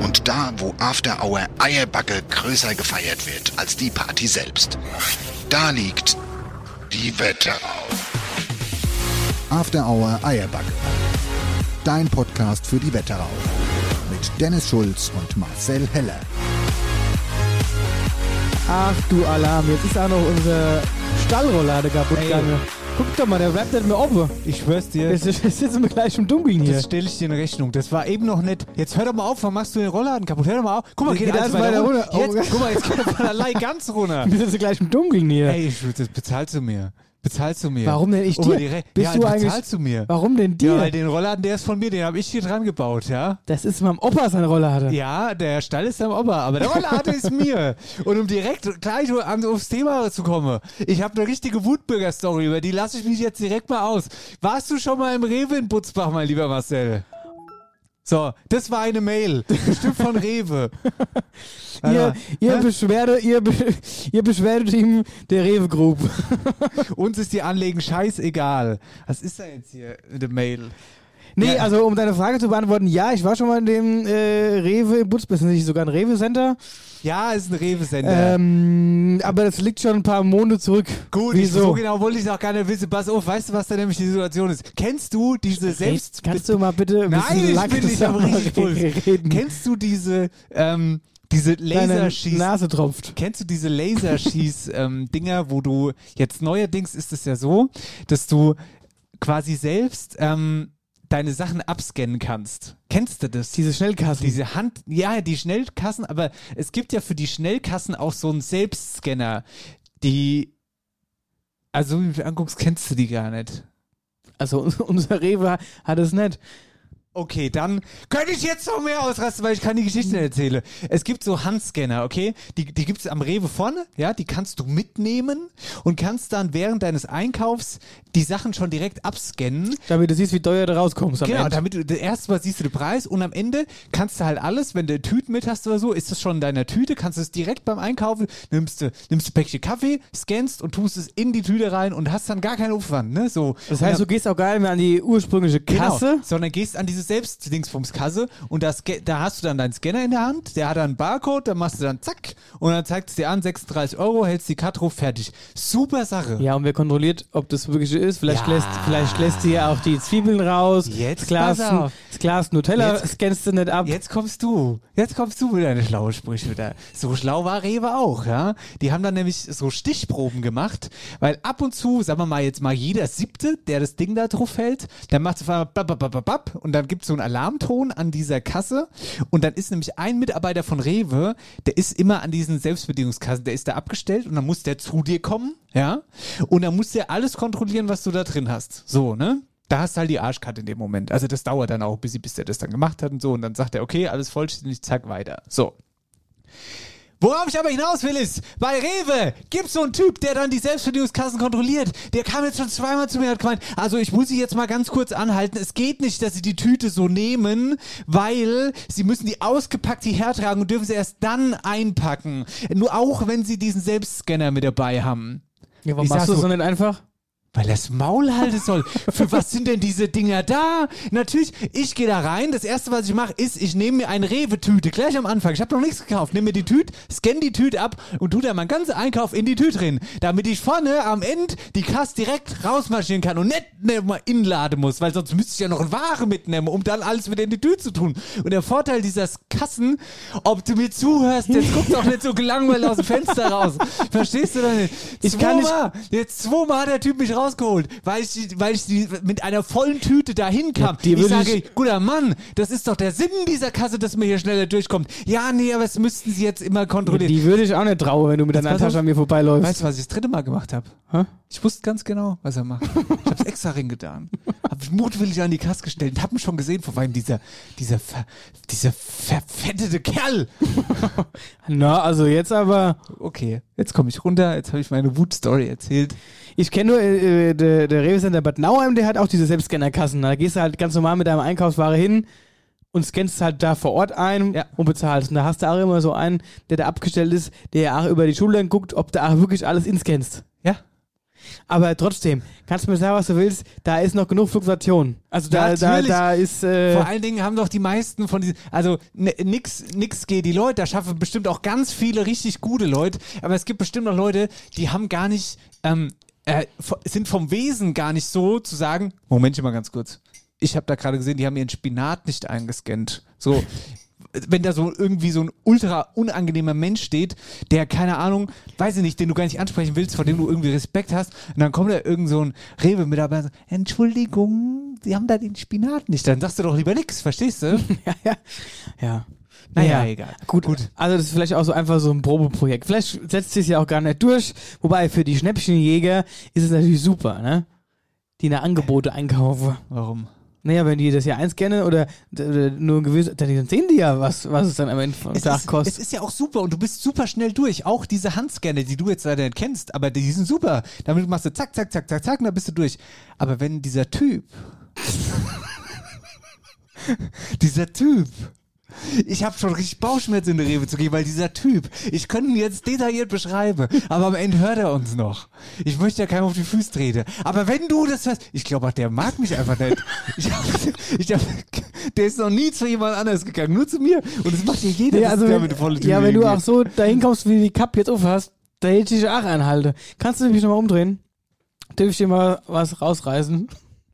Und da, wo After Hour Eierbacke größer gefeiert wird als die Party selbst. Da liegt die Wetterau. After Hour Eierbacke. Dein Podcast für die Wetterau. Mit Dennis Schulz und Marcel Heller. Ach du Alarm, jetzt ist auch noch unsere Stallrollade kaputt gegangen. Guck doch mal, der rappt nicht mehr offen. Ich schwör's dir, Jetzt, jetzt sitzen wir gleich im Dunkeln hier. das stelle ich dir in Rechnung. Das war eben noch nicht. Jetzt hör doch mal auf, warum machst du den Rollladen kaputt? Hör doch mal auf. Guck mal, Geht geht, alles weiter runter. runter. Oh. Jetzt, guck mal, jetzt geht er von allein ganz runter. Wir sitzen gleich im Dunkeln hier. Ey, ich, das bezahlst du mir. Bezahlst du mir. Warum denn ich dir? Re Bist ja, du bezahlst eigentlich- du mir. Warum denn dir? Ja, weil den Rollladen, der ist von mir, den habe ich hier dran gebaut, ja? das ist meinem Opa sein Rollade. Ja, der Stall ist am Opa, aber der Rollladen ist mir. Und um direkt gleich an, aufs Thema zu kommen, ich habe eine richtige Wutbürger-Story, über die lasse ich mich jetzt direkt mal aus. Warst du schon mal im Rewe in Butzbach, mein lieber Marcel? So, das war eine Mail. Bestimmt von Rewe. Ihr, ihr, Hä? Beschwerde, ihr, Be ihr Beschwerdeteam der Rewe Group. Uns ist die Anlegen scheißegal. Was ist da jetzt hier in der Mail? Nee, Ja. also um deine Frage zu beantworten, ja, ich war schon mal in dem äh, Rewe in Butzbach, ist nicht sogar ein Rewe-Center. Ja, ist ein Rewe-Sender. Ähm, aber das liegt schon ein paar Monate zurück. Gut, ich, Wieso? so genau wollte ich auch gar nicht wissen. Pass auf, weißt du, was da nämlich die Situation ist? Kennst du diese selbst... Kannst du mal bitte ein Nein, bisschen ich bin nicht am richtig reden? Kennst du diese, ähm, diese Laserschieß... Nase tropft. Kennst du diese Laserschieß-Dinger, wo du jetzt neuerdings ist es ja so, dass du quasi selbst ähm, deine Sachen abscannen kannst. Kennst du das? Diese Schnellkassen. Diese Hand, ja, die Schnellkassen, aber es gibt ja für die Schnellkassen auch so einen Selbstscanner, die, also wenn du anguckst, kennst du die gar nicht. Also unser Rewe hat es nicht. Okay, dann könnte ich jetzt noch mehr ausrasten, weil ich kann die Geschichte nicht erzählen. Es gibt so Handscanner, okay? Die, die gibt's am Rewe vorne, ja? Die kannst du mitnehmen und kannst dann während deines Einkaufs die Sachen schon direkt abscannen. Damit du siehst, wie teuer du rauskommst am Genau, Ende. damit du das erste Mal siehst du den Preis und am Ende kannst du halt alles, wenn du Tüten mit hast oder so, ist das schon in deiner Tüte, kannst du es direkt beim Einkaufen, nimmst du, nimmst du ein Päckchen Kaffee, scannst und tust es in die Tüte rein und hast dann gar keinen Aufwand, ne? So. Das heißt, du gehst auch gar nicht mehr an die ursprüngliche Kasse. Genau, sondern gehst an diese Selbstdingsbums-Kasse und das, da hast du dann deinen Scanner in der Hand, der hat dann einen Barcode, dann machst du dann zack und dann zeigt es dir an, 36 Euro, hältst die Karte drauf, fertig. Super Sache. Ja, und wer kontrolliert, ob das wirklich so ist? Vielleicht, Ja. lässt, vielleicht lässt sie ja auch die Zwiebeln raus. Jetzt das Glas, das Glas Nutella Jetzt- scannst du nicht ab. Jetzt kommst du. Jetzt kommst du mit deine schlaue Sprüche wieder. So schlau war Rewe auch, ja. Die haben dann nämlich so Stichproben gemacht, weil ab und zu, sagen wir mal jetzt mal jeder Siebte, der das Ding da drauf hält, der macht auf einmal bap, bap, bap, bap, und dann gibt es so einen Alarmton an dieser Kasse und dann ist nämlich ein Mitarbeiter von Rewe, der ist immer an diesen Selbstbedienungskassen, der ist da abgestellt und dann muss der zu dir kommen, ja, und dann muss der alles kontrollieren, was du da drin hast. So, ne? Da hast du halt die Arschkarte in dem Moment. Also das dauert dann auch, bis, bis der das dann gemacht hat und so. Und dann sagt er, okay, alles vollständig, zack, weiter. So. Worauf ich aber hinaus will ist, bei Rewe gibt's so einen Typ, der dann die Selbstbedienungskassen kontrolliert. Der kam jetzt schon zweimal zu mir und hat gemeint, also ich muss Sie jetzt mal ganz kurz anhalten. Es geht nicht, dass Sie die Tüte so nehmen, weil Sie müssen die ausgepackt hierher tragen und dürfen sie erst dann einpacken. Nur auch, wenn Sie diesen Selbstscanner mit dabei haben. ja, warum ich machst du so- so nicht einfach? Weil er das Maul halten soll. Für was sind denn diese Dinger da? Natürlich, ich gehe da rein. Das erste, was ich mache, ist, ich nehme mir eine Rewe-Tüte. Gleich am Anfang. Ich habe noch nichts gekauft. Nehme mir die Tüte, scanne die Tüte ab und tu da meinen ganzen Einkauf in die Tüte drin. Damit ich vorne am Ende die Kasse direkt rausmarschieren kann und nicht ne, mal inladen muss. Weil sonst müsste ich ja noch eine Ware mitnehmen, um dann alles wieder in die Tüte zu tun. Und der Vorteil dieser Kassen, ob du mir zuhörst, jetzt guck doch nicht so gelangweilt aus dem Fenster raus. Verstehst du das nicht? Ich kann nicht-. Jetzt zweimal hat der Typ mich rausgeholt, weil ich, die- weil ich die mit einer vollen Tüte dahin kam. Ja, die ich sage, ich- guter Mann, das ist doch der Sinn dieser Kasse, dass man hier schneller durchkommt. Ja, nee, aber das müssten Sie jetzt immer kontrollieren. Die würde ich auch nicht trauen, wenn du mit deiner. Tasche an mir vorbeiläufst. weißt du, was ich das dritte Mal gemacht habe? Hä? Ich wusste ganz genau, was er macht. Ich hab's extra reingetan. Hab mich mutwillig an die Kasse gestellt und hab mich schon gesehen, vor allem dieser, dieser, ver, dieser verfettete Kerl. Na, also jetzt aber. Okay, jetzt komme ich runter, jetzt habe ich meine Wutstory erzählt. Ich kenne nur äh, äh, der, der Rewe Center Bad Nauheim, der hat auch diese Selbstscannerkassen. Da gehst du halt ganz normal mit deinem Einkaufsware hin und scannst halt da vor Ort ein Ja. und bezahlst. Und da hast du auch immer so einen, der da abgestellt ist, der auch über die Schultern guckt, ob du auch wirklich alles inscannst. Aber trotzdem, kannst du mir sagen, was du willst, da ist noch genug Fluktuation. Also da, da, da ist. Äh, Vor allen Dingen haben doch die meisten von diesen, also n- nix, nix geht die Leute, da schaffen bestimmt auch ganz viele richtig gute Leute, aber es gibt bestimmt noch Leute, die haben gar nicht, ähm, äh, sind vom Wesen gar nicht so zu sagen, Moment mal ganz kurz. Ich habe da gerade gesehen, die haben ihren Spinat nicht eingescannt. So, wenn da so irgendwie so ein ultra unangenehmer Mensch steht, der, keine Ahnung, weiß ich nicht, den du gar nicht ansprechen willst, vor dem du irgendwie Respekt hast, und dann kommt da irgend so ein Rewe-Mitarbeiter und sagt, Entschuldigung, Sie haben da den Spinat nicht. Dann sagst du doch lieber nix, verstehst du? ja, ja. Ja. Naja, egal. Gut, Gut. Also das ist vielleicht auch so einfach so ein Probeprojekt. Vielleicht setzt sich ja auch gar nicht durch. Wobei für die Schnäppchenjäger ist es natürlich super, ne? Die eine Angebote einkaufen. Warum? Naja, wenn die das ja einscannen oder, oder nur ein gewisses, dann sehen die ja, was, was es dann am Ende vom Es Tag ist, kostet. es ist ja auch super und du bist super schnell durch. Auch diese Handscanner, die du jetzt leider nicht kennst, aber die sind super. Damit machst du zack, zack, zack, zack, zack und dann bist du durch. Aber wenn dieser Typ, dieser Typ, ich habe schon richtig Bauchschmerzen in der Rewe zu gehen, weil dieser Typ, ich könnte ihn jetzt detailliert beschreiben, aber am Ende hört er uns noch. Ich möchte ja keinem auf die Füße treten. Aber wenn du das hörst, ich glaube auch, der mag mich einfach nicht. Ich hab, ich hab, der ist noch nie zu jemand anders gegangen, nur zu mir. Und das macht ja jeder, ja, also, ist der wenn, mit der volle Tür ja, wenn du auch so dahin kommst, wie die Cup jetzt aufhast, da hätte ich dich auch anhalten. Kannst du mich nochmal umdrehen? Darf ich dir mal was rausreißen?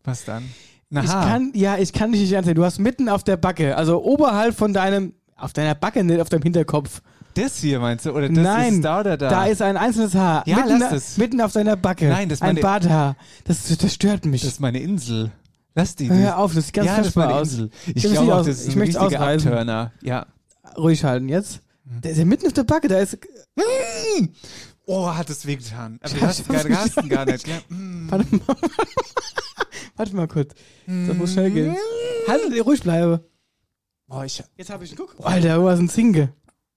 Was dann? Na, Ich kann, ja, ich kann dich nicht ansehen. Du hast mitten auf der Backe, also oberhalb von deinem, auf deiner Backe, nicht auf deinem Hinterkopf. das hier meinst du? Oder das Nein, ist da oder da? Da ist ein einzelnes Haar. Ja, mitten, lass es. mitten auf deiner Backe. Nein, das ist Ein meine- Barthaar. Das, das stört mich. das ist meine Insel. Lass die. Hör auf, das sieht ganz ja, das ist meine aus. Insel. Ich Ich glaube auch, das ist ich ein möchte richtiger. Abturner. Ja. Ruhig halten jetzt. Der ist ja mitten auf der Backe, da ist. Oh, hat es wehgetan. Aber Ich du hast, gar, hast ihn gar nicht. Ja. mm. Warte mal. Warte mal kurz. Das muss schnell gehen. Halt, ruhig bleibe. Oh, ich, Jetzt habe ich einen Guck. Alter, was ein Zinke.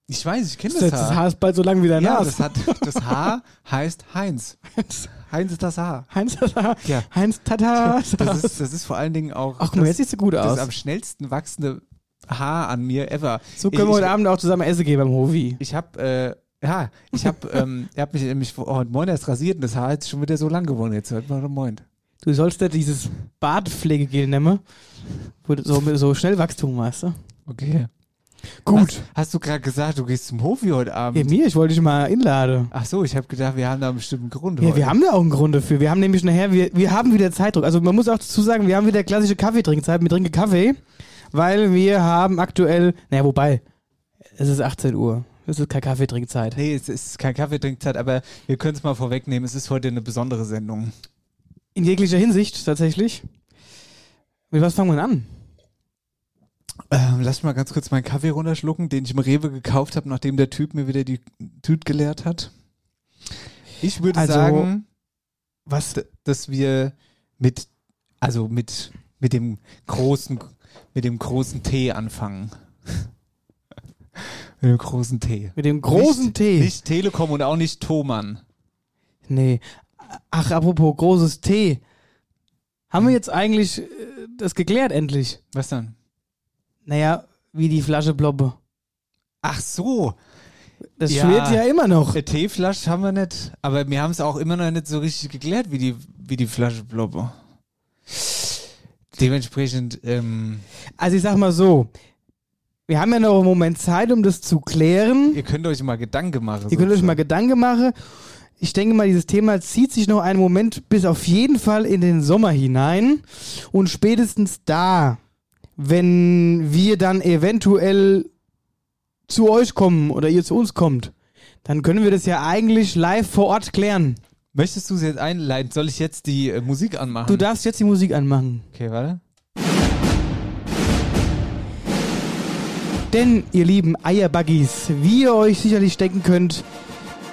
ich weiß, ich kenne Das, das, das Haar. Haar ist bald so lang wie dein ja, Nas. das, hat, das Haar heißt Heinz. Heinz ist das Haar. Heinz Tata. Ja. Heinz Tata. Das ist, das ist vor allen Dingen auch Ach, guck mal, das, jetzt siehst du gut das aus. am schnellsten wachsende Haar an mir ever. So können wir ich, heute Abend auch zusammen essen gehen beim Hovi. Ich habe, äh, ja, ich habe, ähm, er hat mich nämlich vor- heute Morgen erst rasiert und das Haar ist schon wieder so lang geworden jetzt. Heute Morgen Moin. Du sollst ja dieses Bartpflegegel nehmen, wo du so, so Schnellwachstum hast. Du? Okay. Gut. Was, hast du gerade gesagt, du gehst zum Hofi heute Ja, Abend? mir, ich wollte dich mal einladen. Ach so, ich habe gedacht, wir haben da einen bestimmten Grund. Ja, heute. wir haben da auch einen Grund dafür. Wir haben nämlich nachher, wir, wir haben wieder Zeitdruck. Also man muss auch dazu sagen, wir haben wieder klassische Kaffeetrinkzeit. Wir trinken Kaffee, weil wir haben aktuell, naja, wobei, es ist 18 Uhr. Es ist keine Kaffeetrinkzeit. Nee, es ist kein Kaffeetrinkzeit, aber wir können es mal vorwegnehmen. Es ist heute eine besondere Sendung. In jeglicher Hinsicht tatsächlich. Mit was fangen wir denn an? Ähm, lass mal ganz kurz meinen Kaffee runterschlucken, den ich im Rewe gekauft habe, nachdem der Typ mir wieder die Tüte geleert hat. Ich würde Also, sagen, Was? dass wir mit, also mit, mit dem großen, mit dem großen T anfangen. mit dem großen T. Mit dem großen nicht, T. Nicht Telekom und auch nicht Thomann. Nee. Ach, apropos großes T. Haben wir jetzt eigentlich äh, das geklärt endlich? Was dann? Naja, wie die Flasche Blobbe. Ach so, Das Ja. schwirrt ja immer noch. eine Teeflasche haben wir nicht, aber wir haben es auch immer noch nicht so richtig geklärt, wie die, wie die Flasche Blobbe. Dementsprechend, ähm, Also ich sag mal so, wir haben ja noch einen Moment Zeit, um das zu klären. ihr könnt euch mal Gedanken machen. Ihr könnt euch mal Gedanken machen. Ich denke mal, dieses Thema zieht sich noch einen Moment bis auf jeden Fall in den Sommer hinein. Und spätestens da, wenn wir dann eventuell zu euch kommen oder ihr zu uns kommt, dann können wir das ja eigentlich live vor Ort klären. Möchtest du es jetzt einleiten? Soll ich jetzt die äh, Musik anmachen? Du darfst jetzt die Musik anmachen. Okay, warte. Denn, ihr lieben Eierbuggies, wie ihr euch sicherlich denken könnt,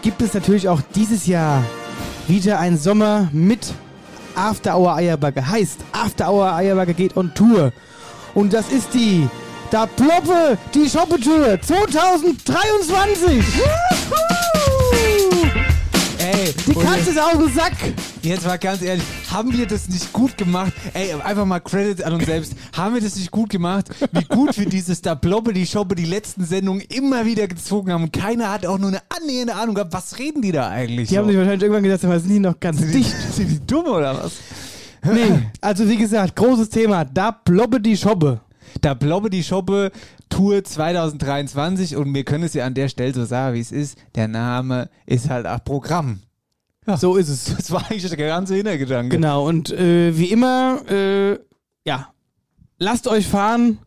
gibt es natürlich auch dieses Jahr wieder einen Sommer mit After Hour Eierbagge. Heißt, After Hour Eierbagge geht on Tour. Und das ist die Da Ploppe die Shoppetour 2023. Ey, Die Katze ist aus dem Sack. Jetzt mal ganz ehrlich, haben wir das nicht gut gemacht? Ey, einfach mal Credit an uns selbst. Haben wir das nicht gut gemacht? Wie gut wir dieses da Blobbe, die Shoppe, die letzten Sendungen immer wieder gezogen haben. Und keiner hat auch nur eine annähernde Ahnung gehabt, was reden die da eigentlich? Die haben sich wahrscheinlich irgendwann gedacht, aber sind die noch ganz dicht. Sind die dumm oder was? Nee, also wie gesagt, großes Thema. Da Plobbe die Shoppe. Da Blobbe die Shoppe Tour 2023 und wir können es ja an der Stelle so sagen, wie es ist. Der Name ist halt auch Programm. So ist es. Das war eigentlich der ganze Hintergedanke. Genau, und äh, wie immer, äh, ja, lasst euch fahren.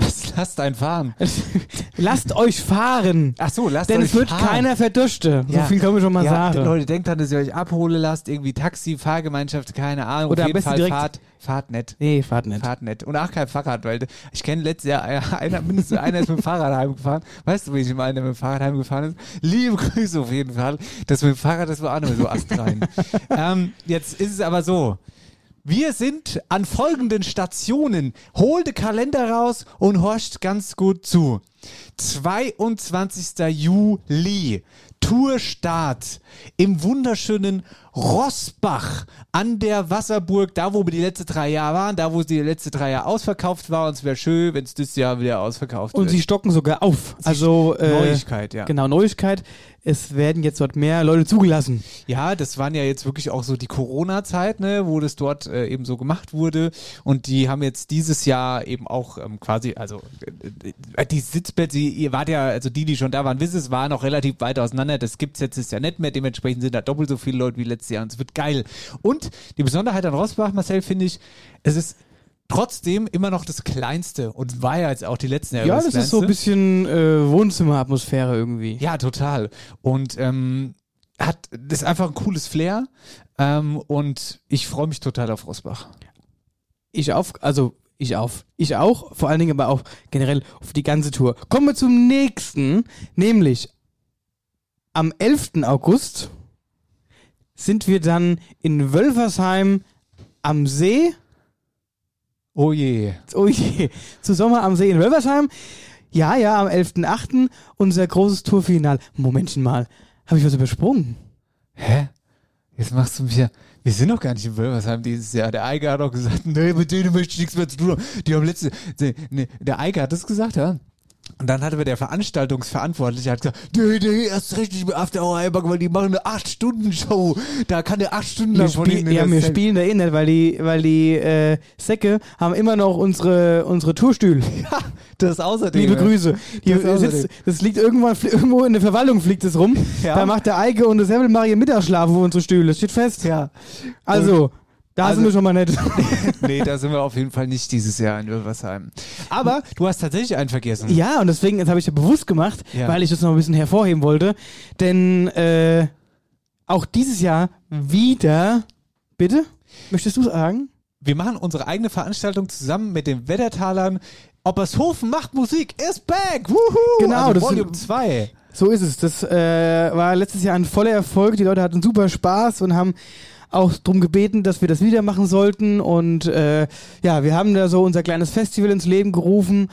Was lasst ein fahren? lasst euch fahren. Ach so, lasst Denn euch es wird fahren. keiner verdurste. So Ja. viel können wir schon mal ja, sagen. Leute, denkt dran, dass ihr euch abholen lasst, irgendwie Taxi, Fahrgemeinschaft, keine Ahnung. Oder Auf jeden Fall direkt- Fahrt, Fahrt nett. nee, fahrt nicht. Fahrt nett. Und auch kein Fahrrad, weil ich kenne letztes Jahr einer, mindestens einer ist mit dem Fahrrad heimgefahren. Weißt du, wie ich meine, der mit dem Fahrrad heimgefahren ist? Liebe Grüße auf jeden Fall. Das mit dem Fahrrad, das war auch nicht mehr so astrein. ähm, jetzt ist es aber so. Wir sind an folgenden Stationen. Hol den Kalender raus und horcht ganz gut zu. 22. Juli. Tourstart im wunderschönen Rossbach an der Wasserburg, da wo wir die letzten drei Jahre waren, da wo die letzten drei Jahre ausverkauft war. Und es wäre schön, wenn es das Jahr wieder ausverkauft Und wird. sie stocken sogar auf. Also äh, Neuigkeit, ja. Genau, Neuigkeit. Es werden jetzt dort mehr Leute zugelassen. Ja, das waren ja jetzt wirklich auch so die Corona-Zeit, ne, wo das dort äh, eben so gemacht wurde. Und die haben jetzt dieses Jahr eben auch ähm, quasi, also äh, äh, die Sitzplätze, ihr wart ja, also die, die schon da waren, wissen, es waren noch relativ weit auseinander. Das gibt's jetzt ist ja nicht mehr. Dementsprechend sind da doppelt so viele Leute wie letztes Jahr. Und es wird geil. Und die Besonderheit an Rossbach, Marcel, finde ich, es ist trotzdem immer noch das Kleinste und war ja jetzt auch die letzten Jahre Ja, das das ist so ein bisschen äh, Wohnzimmeratmosphäre irgendwie. Ja, total. Und ähm, hat das ist einfach ein cooles Flair. Ähm, und ich freue mich total auf Rosbach. Ich auf, also ich auf, ich auch, vor allen Dingen aber auch generell auf die ganze Tour. Kommen wir zum nächsten, nämlich am 11. August sind wir dann in Wölfersheim am See. Oh je. Oh je, zu Sommer am See in Wölfersheim. Ja, ja, am 11.8. unser großes Tourfinal. Momentchen mal, habe ich was übersprungen? Hä? Jetzt machst du mich ja. Wir sind noch gar nicht in Wölversheim dieses Jahr. Der Eiger hat auch gesagt, nee, mit denen möchte ich nichts mehr zu tun haben. Die haben letzte. Nee, der Eiger hat das gesagt, ja. Und dann hatte wir der Veranstaltungsverantwortliche hat gesagt, nee, nee, erst recht nicht mit After Hour Heimbach, weil die machen eine 8-Stunden-Show. Da kann der 8 Stunden Wir, lang von spiel, ja, wir erzählen. spielen da eh nicht, weil die, weil die äh, Säcke haben immer noch unsere, unsere Tourstühle. Ja, das außerdem. Liebe. Grüße. Die Das sitzt, das liegt irgendwann irgendwo in der Verwaltung fliegt es rum. Ja. Da macht der Eike und das Hebbel machen ihren Mittagsschlaf auf unsere Stühle. Das steht fest. Ja. Also, da Also- sind wir schon mal nett. nee, da sind wir auf jeden Fall nicht dieses Jahr in Wölversheim. Aber du hast tatsächlich einen vergessen. ja, und deswegen, das habe ich ja bewusst gemacht, Ja. weil ich das noch ein bisschen hervorheben wollte. Denn äh, auch dieses Jahr wieder. Bitte? Möchtest du sagen? Wir machen unsere eigene Veranstaltung zusammen mit den Wettertalern. Oppershofen macht Musik, is back! Wuhu! Genau, also das Volume sind- 2. So ist es. Das äh, war letztes Jahr ein voller Erfolg. Die Leute hatten super Spaß und haben auch darum gebeten, dass wir das wieder machen sollten. Und äh, ja, wir haben da so unser kleines Festival ins Leben gerufen,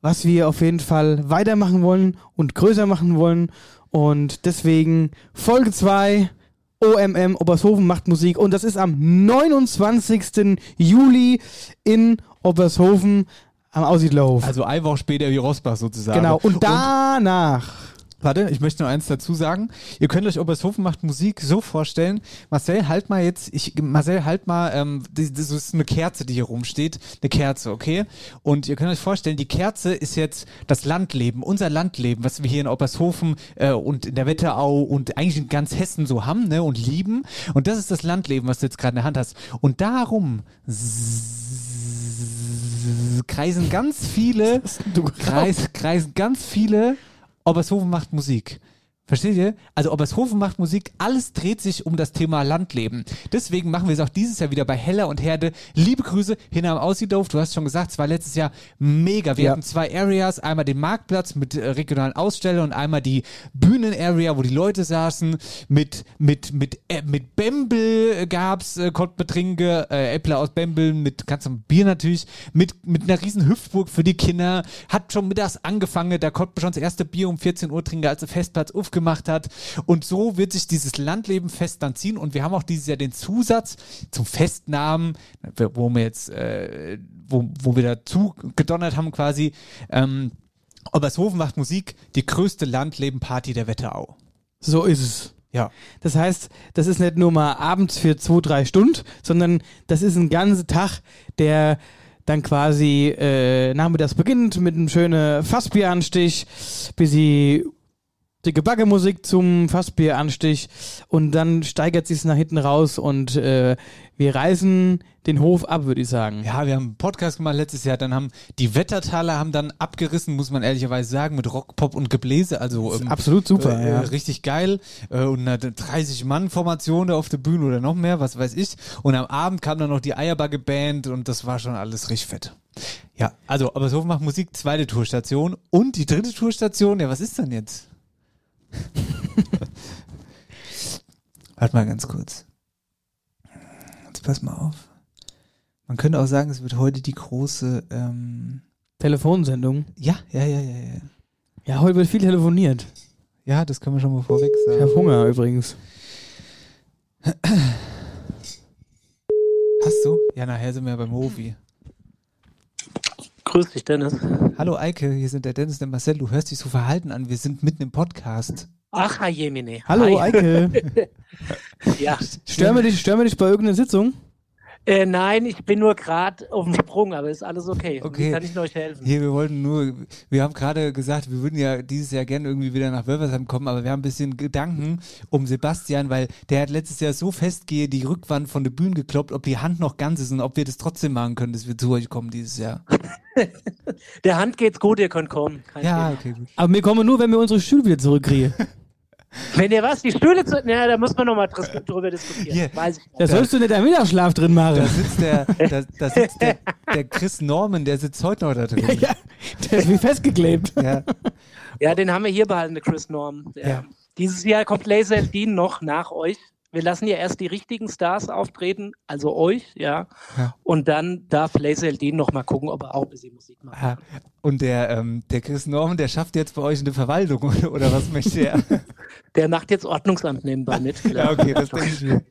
was wir auf jeden Fall weitermachen wollen und größer machen wollen. Und deswegen Folge 2. OMM Obershofen macht Musik und das ist am 29. Juli in Obershofen am Aussiedlerhof. Also eine Woche später wie Rosbach sozusagen. genau. Und danach Warte, ich möchte noch eins dazu sagen. Ihr könnt euch Obershofen macht Musik so vorstellen. Marcel, halt mal jetzt, ich, Marcel, halt mal, ähm, das, ist eine Kerze, die hier rumsteht. Eine Kerze, okay? Und ihr könnt euch vorstellen, die Kerze ist jetzt das Landleben, unser Landleben, was wir hier in Obershofen äh, und in der Wetterau und eigentlich in ganz Hessen so haben, ne, und lieben. Und das ist das Landleben, was du jetzt gerade in der Hand hast. Und darum kreisen ganz viele, kreis, kreisen ganz viele Obershofen macht Musik. Versteht ihr? Also Obershofen macht Musik, alles dreht sich um das Thema Landleben. Deswegen machen wir es auch dieses Jahr wieder bei Heller und Herde. Liebe Grüße, hin am Aussiedorf. Du hast schon gesagt, es war letztes Jahr mega. Wir Ja. hatten zwei Areas, einmal den Marktplatz mit äh, regionalen Ausstellern und einmal die Bühnen-Area, wo die Leute saßen. Mit, mit, mit, äh, mit Bembel gab's, äh, konnte man trinken, äh, Äppler aus Bembel mit ganzem Bier natürlich, mit, mit einer riesen Hüpfburg für die Kinder. Hat schon mittags angefangen, da konnte man schon das erste Bier um 14 Uhr trinken, als der Festplatz aufgemacht hat. Und so wird sich dieses Landleben-Fest dann ziehen. Und wir haben auch dieses Jahr den Zusatz zum Festnamen, wo wir jetzt, äh, wo, wo wir dazu gedonnert haben quasi, ähm, Obershofen macht Musik, die größte Landleben-Party der Wetterau. So ist es. Ja. Das heißt, das ist nicht nur mal abends für zwei, drei Stunden, sondern das ist ein ganzer Tag, der dann quasi äh, nachmittags beginnt mit einem schönen Fassbieranstich, bis sie dicke Backemusik zum Fassbieranstich und dann steigert sich's nach hinten raus und äh, wir reißen den Hof ab, würde ich sagen. Ja, wir haben einen Podcast gemacht letztes Jahr, dann haben die Wettertaler haben dann abgerissen, muss man ehrlicherweise sagen, mit Rock, Pop und Gebläse, also ähm, absolut super, äh, ja. richtig geil äh, und eine 30-Mann-Formation da auf der Bühne oder noch mehr, was weiß ich und am Abend kam dann noch die Eierbagge-Band und das war schon alles richtig fett. Ja, also, aber so macht Musik, zweite Tourstation und die dritte Tourstation, ja, was ist denn jetzt? Warte mal ganz kurz. Jetzt pass mal auf. Man könnte auch sagen, es wird heute die große, ähm, Telefonsendung. ja, ja, ja, ja, ja. Ja, heute wird viel telefoniert. Ja, das können wir schon mal vorweg Ich sagen. habe Hunger übrigens. Hast du? Ja, nachher sind wir beim Hofi. Grüß dich, Dennis. Hallo Eike, hier sind der Dennis und der Marcel. Du hörst dich so verhalten an. Wir sind mitten im Podcast. Ach, Jemine. Hallo, Hi. Eike. Ja. Stören wir dich, stören wir dich bei irgendeiner Sitzung? Äh, nein, ich bin nur gerade auf dem Sprung, aber ist alles okay. Okay. Kann ich euch helfen? Hier, wir wollten nur, wir haben gerade gesagt, wir würden ja dieses Jahr gerne irgendwie wieder nach Wölversheim kommen, aber wir haben ein bisschen Gedanken um Sebastian, weil der hat letztes Jahr so festgehe die Rückwand von der Bühne gekloppt, ob die Hand noch ganz ist und ob wir das trotzdem machen können, dass wir zu euch kommen dieses Jahr. Der Hand geht's gut, ihr könnt kommen. Kein Ja, Thema. okay, gut. Aber wir kommen nur, wenn wir unsere Stühle wieder zurückkriegen. Wenn ihr was, die Stühle zu. Ja, da muss man nochmal drüber diskutieren. Hier. Weiß ich Da sollst du nicht einen Mittagsschlaf drin Da machen. sitzt der, da, da sitzt der, der Chris Norman, der sitzt heute noch da drin. Ja, der ist wie festgeklebt. Ja. Ja, den haben wir hier behalten, der Chris Norm. Der, Ja. Dieses Jahr kommt Laser Dean noch nach euch. Wir lassen ja erst die richtigen Stars auftreten, also euch, ja. Ja. Und dann darf Laser Dean noch mal gucken, ob er auch ein bisschen Musik macht. Ah, Und der, ähm, der Chris Norman, der schafft jetzt bei euch eine Verwaltung, oder, oder was möchte er? Der macht jetzt Ordnungsamt nebenbei mit. ja, okay, das denke ich mir.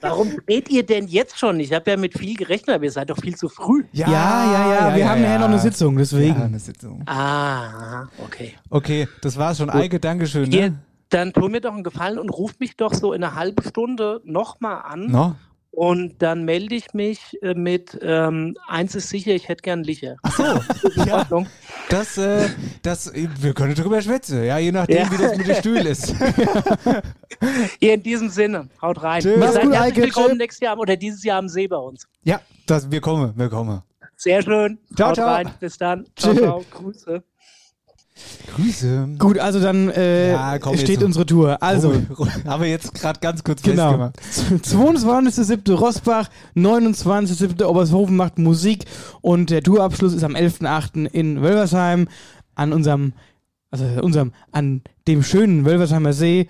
Warum dreht ihr denn jetzt schon? Ich habe ja mit viel gerechnet, aber ihr seid doch viel zu früh. Ja, ja, ja. wir haben nachher noch eine Sitzung, deswegen. Ja, eine Sitzung. Ah, okay. Okay, das war's schon. Eike, Dankeschön. Ne? dann tu mir doch einen Gefallen und ruft mich doch so in einer halben Stunde nochmal an. No? Und dann melde ich mich äh, mit, ähm, eins ist sicher, ich hätte gern Licher. Ach so, In ja, Ordnung. Das, äh, das, wir können drüber schwätzen, ja, je nachdem, Ja. wie das mit dem Stuhl ist. Ihr in diesem Sinne, haut rein. Tschüss. Mach's gut, herzlich Eike. willkommen nächstes Jahr oder dieses Jahr am See bei uns. ja, das, wir kommen, wir kommen. Sehr schön. Ciao, haut ciao. rein. Bis dann. Ciao, ciao. Grüße. Grüße. Gut, also dann äh, Ja, komm, steht unsere Tour. Also, Ruhe, haben wir jetzt gerade ganz kurz genau. festgemacht. 22.07. Rossbach, 29.07. Obershofen macht Musik und der Tourabschluss ist am 11.08. in Wölversheim an unserem, also unserem, an dem schönen Wölversheimer See.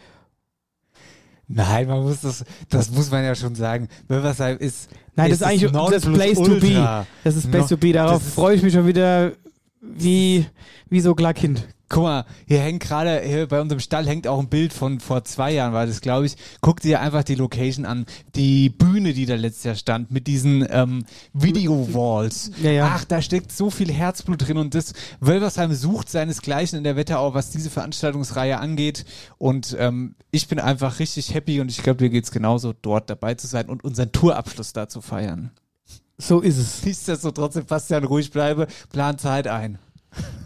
Nein, man muss das, das muss man ja schon sagen. Wölversheim ist. Nein, das ist eigentlich das Place to be. Das ist Place No- to be. Darauf ist- freue ich mich schon wieder wie, wie so klar Kind. Guck mal, hier hängt gerade, hier bei unserem Stall hängt auch ein Bild von vor zwei Jahren, war das, glaube ich. Guck dir einfach die Location an. Die Bühne, die da letztes Jahr stand, mit diesen ähm, Video-Walls. Ja, ja. Ach, da steckt so viel Herzblut drin und das Wölversheim sucht seinesgleichen in der Wetterau, was diese Veranstaltungsreihe angeht. Und ähm, ich bin einfach richtig happy und ich glaube, dir geht's genauso, dort dabei zu sein und unseren Tourabschluss da zu feiern. So ist es. Nichtsdestotrotz, Bastian, ruhig bleibe, plan Zeit ein.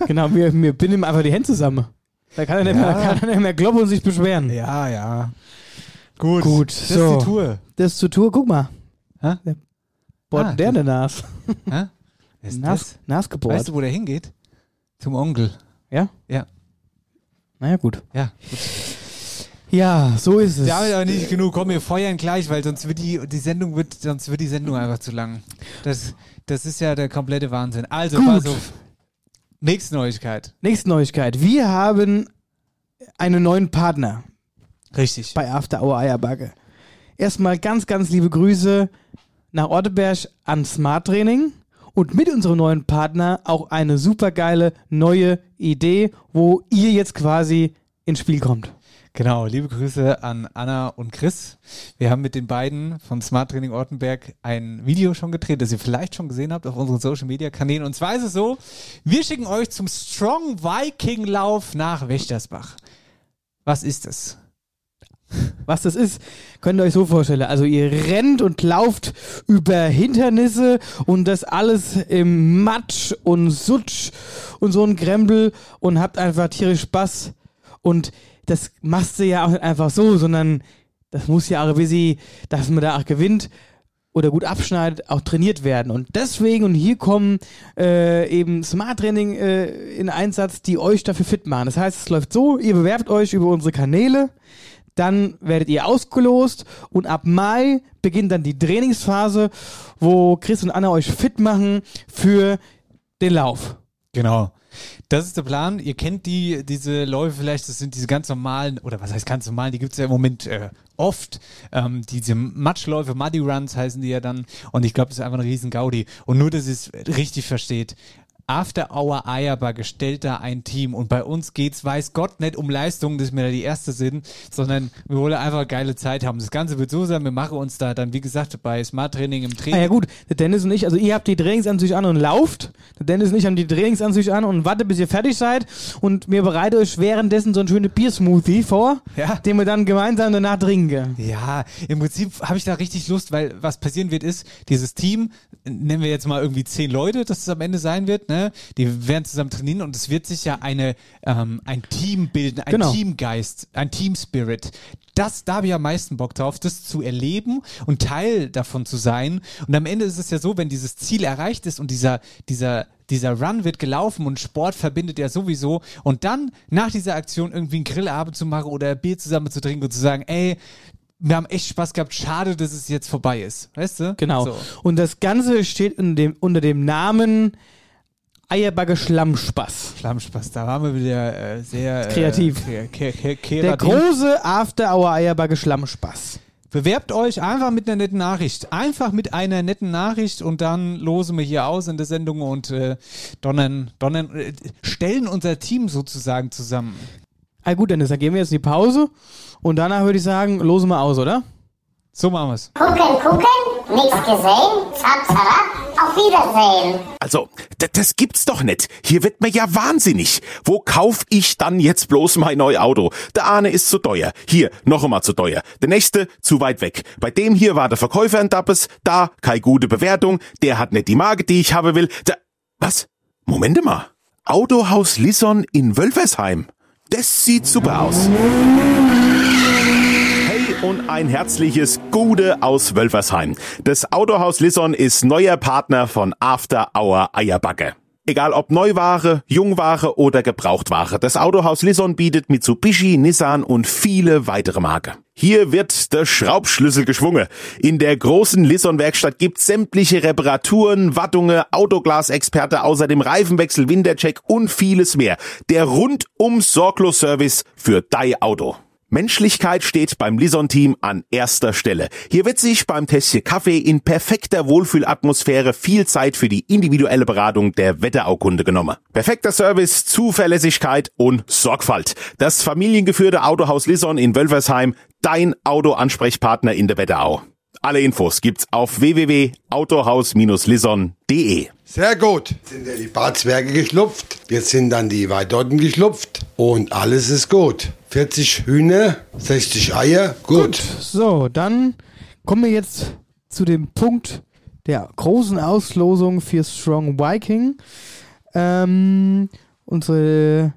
Genau, wir, wir binden ihm einfach die Hände zusammen. Da kann er nicht, Ja. mehr, kann er nicht mehr kloppen und sich beschweren. Ja, ja. Gut. Gut, das so. ist die Tour. Das ist zur Tour, guck mal. Hä? Der bohrt Ah, der eine Nas. Hä? Wer ist Nas? Nas gebohrt. Weißt du, wo der hingeht? Zum Onkel. ja? Ja. Naja, gut. Ja, gut. Ja, so ist es. Haben aber nicht genug. Komm, wir feuern gleich, weil sonst wird die, die Sendung wird, sonst wird die Sendung einfach zu lang. Das, das ist ja der komplette Wahnsinn. Also, Gut. pass auf. Nächste Neuigkeit. Nächste Neuigkeit. Wir haben einen neuen Partner Richtig. bei After Hour Eierbacke. Erstmal ganz, ganz liebe Grüße nach Orteberg an Smart Training und mit unserem neuen Partner auch eine super geile neue Idee, wo ihr jetzt quasi ins Spiel kommt. Genau, liebe Grüße an Anna und Chris. Wir haben mit den beiden von Smart Training Ortenberg ein Video schon gedreht, das ihr vielleicht schon gesehen habt auf unseren Social Media Kanälen. Und zwar ist es so, wir schicken euch zum Strong Viking Lauf nach Wächtersbach. Was ist es? Was das ist, könnt ihr euch so vorstellen. Also ihr rennt und lauft über Hindernisse und das alles im Matsch und Sutsch und so ein Krempel und habt einfach tierisch Spaß. Und das machst du ja auch nicht einfach so, sondern das muss ja auch ein bisschen, dass man da auch gewinnt oder gut abschneidet, auch trainiert werden. Und deswegen, und hier kommen äh, eben Smart Training äh, in Einsatz, die euch dafür fit machen. Das heißt, es läuft so, ihr bewerbt euch über unsere Kanäle, dann werdet ihr ausgelost und ab Mai beginnt dann die Trainingsphase, wo Chris und Anna euch fit machen für den Lauf. Genau. Das ist der Plan. Ihr kennt die, diese Läufe vielleicht, das sind diese ganz normalen, oder was heißt ganz normalen, die gibt es ja im Moment äh, oft. Ähm, diese Matschläufe, Muddy Runs heißen die ja dann. Und ich glaube, das ist einfach ein riesen Gaudi. Und nur, dass ihr es richtig versteht. After Hour Eierbacke stellt da ein Team und bei uns geht's, weiß Gott, nicht um Leistungen, dass wir da die Erste sind, sondern wir wollen einfach geile Zeit haben. Das Ganze wird so sein, wir machen uns da dann, wie gesagt, bei Smart Training im Ah Training. ja gut, der Dennis und ich, also ihr habt die Trainingsanzüge an und lauft. Der Dennis und ich haben die Trainingsanzüge an und wartet, bis ihr fertig seid. Und mir bereite euch währenddessen so einen schönen Biersmoothie vor, Ja. den wir dann gemeinsam danach trinken. Ja, im Prinzip habe ich da richtig Lust, weil was passieren wird ist, dieses Team, nennen wir jetzt mal irgendwie zehn Leute, dass es am Ende sein wird, ne? Die werden zusammen trainieren und es wird sich ja eine, ähm, ein Team bilden, ein Genau. Teamgeist, ein Team-Spirit. Das, da habe ich am meisten Bock drauf, das zu erleben und Teil davon zu sein. Und am Ende ist es ja so, wenn dieses Ziel erreicht ist und dieser, dieser, dieser Run wird gelaufen und Sport verbindet ja sowieso. Und dann nach dieser Aktion irgendwie einen Grillabend zu machen oder Bier zusammen zu trinken und zu sagen, ey, wir haben echt Spaß gehabt, schade, dass es jetzt vorbei ist. Weißt du? Genau. So. Und das Ganze steht dem, unter dem Namen Eierbagge Schlammspaß. Schlammspaß, da waren wir wieder äh, sehr äh, Kreativ. kre- kre- kre- Der große After Hour Eierbagge Schlammspaß. Bewerbt euch einfach mit einer netten Nachricht. Einfach mit einer netten Nachricht und dann losen wir hier aus in der Sendung und äh, donnern, donnern, äh, stellen unser Team sozusagen zusammen. Ah gut, Dennis, dann gehen wir jetzt in die Pause und danach würde ich sagen, losen wir aus, oder? So machen wir's. Gucken, gucken, nichts gesehen, zap, zap, auf Wiedersehen. Also, das gibt's doch nicht. Hier wird mir ja wahnsinnig. Wo kauf ich dann jetzt bloß mein neues Auto? Der eine ist zu teuer. Hier, noch einmal zu teuer. Der nächste zu weit weg. Bei dem hier war der Verkäufer ein Dappes. Da, keine gute Bewertung. Der hat nicht die Marke, die ich haben will. Da, was? Moment mal. Autohaus Lisson in Wölfersheim. Das sieht super aus. Und ein herzliches Gude aus Wölfersheim. Das Autohaus Lisson ist neuer Partner von After Hour Eierbacke. Egal ob Neuware, Jungware oder Gebrauchtware, das Autohaus Lisson bietet Mitsubishi, Nissan und viele weitere Marken. Hier wird der Schraubschlüssel geschwungen. In der großen Lisson-Werkstatt gibt's sämtliche Reparaturen, Wattungen, Autoglasexperte, außerdem Reifenwechsel, Wintercheck und vieles mehr. Der rundum Sorglos-Service für dein Auto. Menschlichkeit steht beim Lison-Team an erster Stelle. Hier wird sich beim Tässchen Kaffee in perfekter Wohlfühlatmosphäre viel Zeit für die individuelle Beratung der Wetteraukunde genommen. Perfekter Service, Zuverlässigkeit und Sorgfalt. Das familiengeführte Autohaus Lison in Wölfersheim, dein Autoansprechpartner in der Wetterau. Alle Infos gibt's auf www.autohaus-lison.de. Sehr gut. Sind ja die Barzwerge geschlupft. Jetzt sind dann die Weidotten geschlupft. Und alles ist gut. 40 Hühner, 60 Eier. Gut. So, dann kommen wir jetzt zu dem Punkt der großen Auslosung für Strong Viking. Ähm, unsere,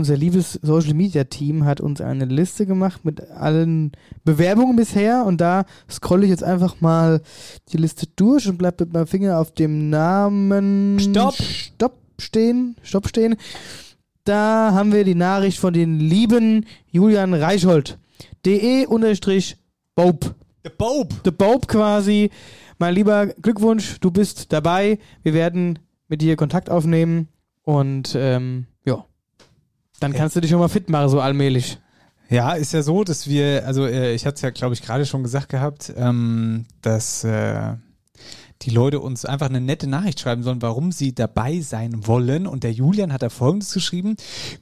unser liebes Social Media Team hat uns eine Liste gemacht mit allen Bewerbungen bisher und da scrolle ich jetzt einfach mal die Liste durch und bleib mit meinem Finger auf dem Namen Stopp. Stopp stehen. Stopp stehen. Da haben wir die Nachricht von den lieben Julian Reichhold. de unterstrich Bob. The Bob. The Bob quasi. Mein lieber Glückwunsch, du bist dabei. Wir werden mit dir Kontakt aufnehmen und ähm, ja. Dann kannst du dich schon mal fit machen, so allmählich. Ja, ist ja so, dass wir, also äh, ich hatte es ja, glaube ich, gerade schon gesagt gehabt, ähm, dass äh, die Leute uns einfach eine nette Nachricht schreiben sollen, warum sie dabei sein wollen. Und der Julian hat da folgendes geschrieben.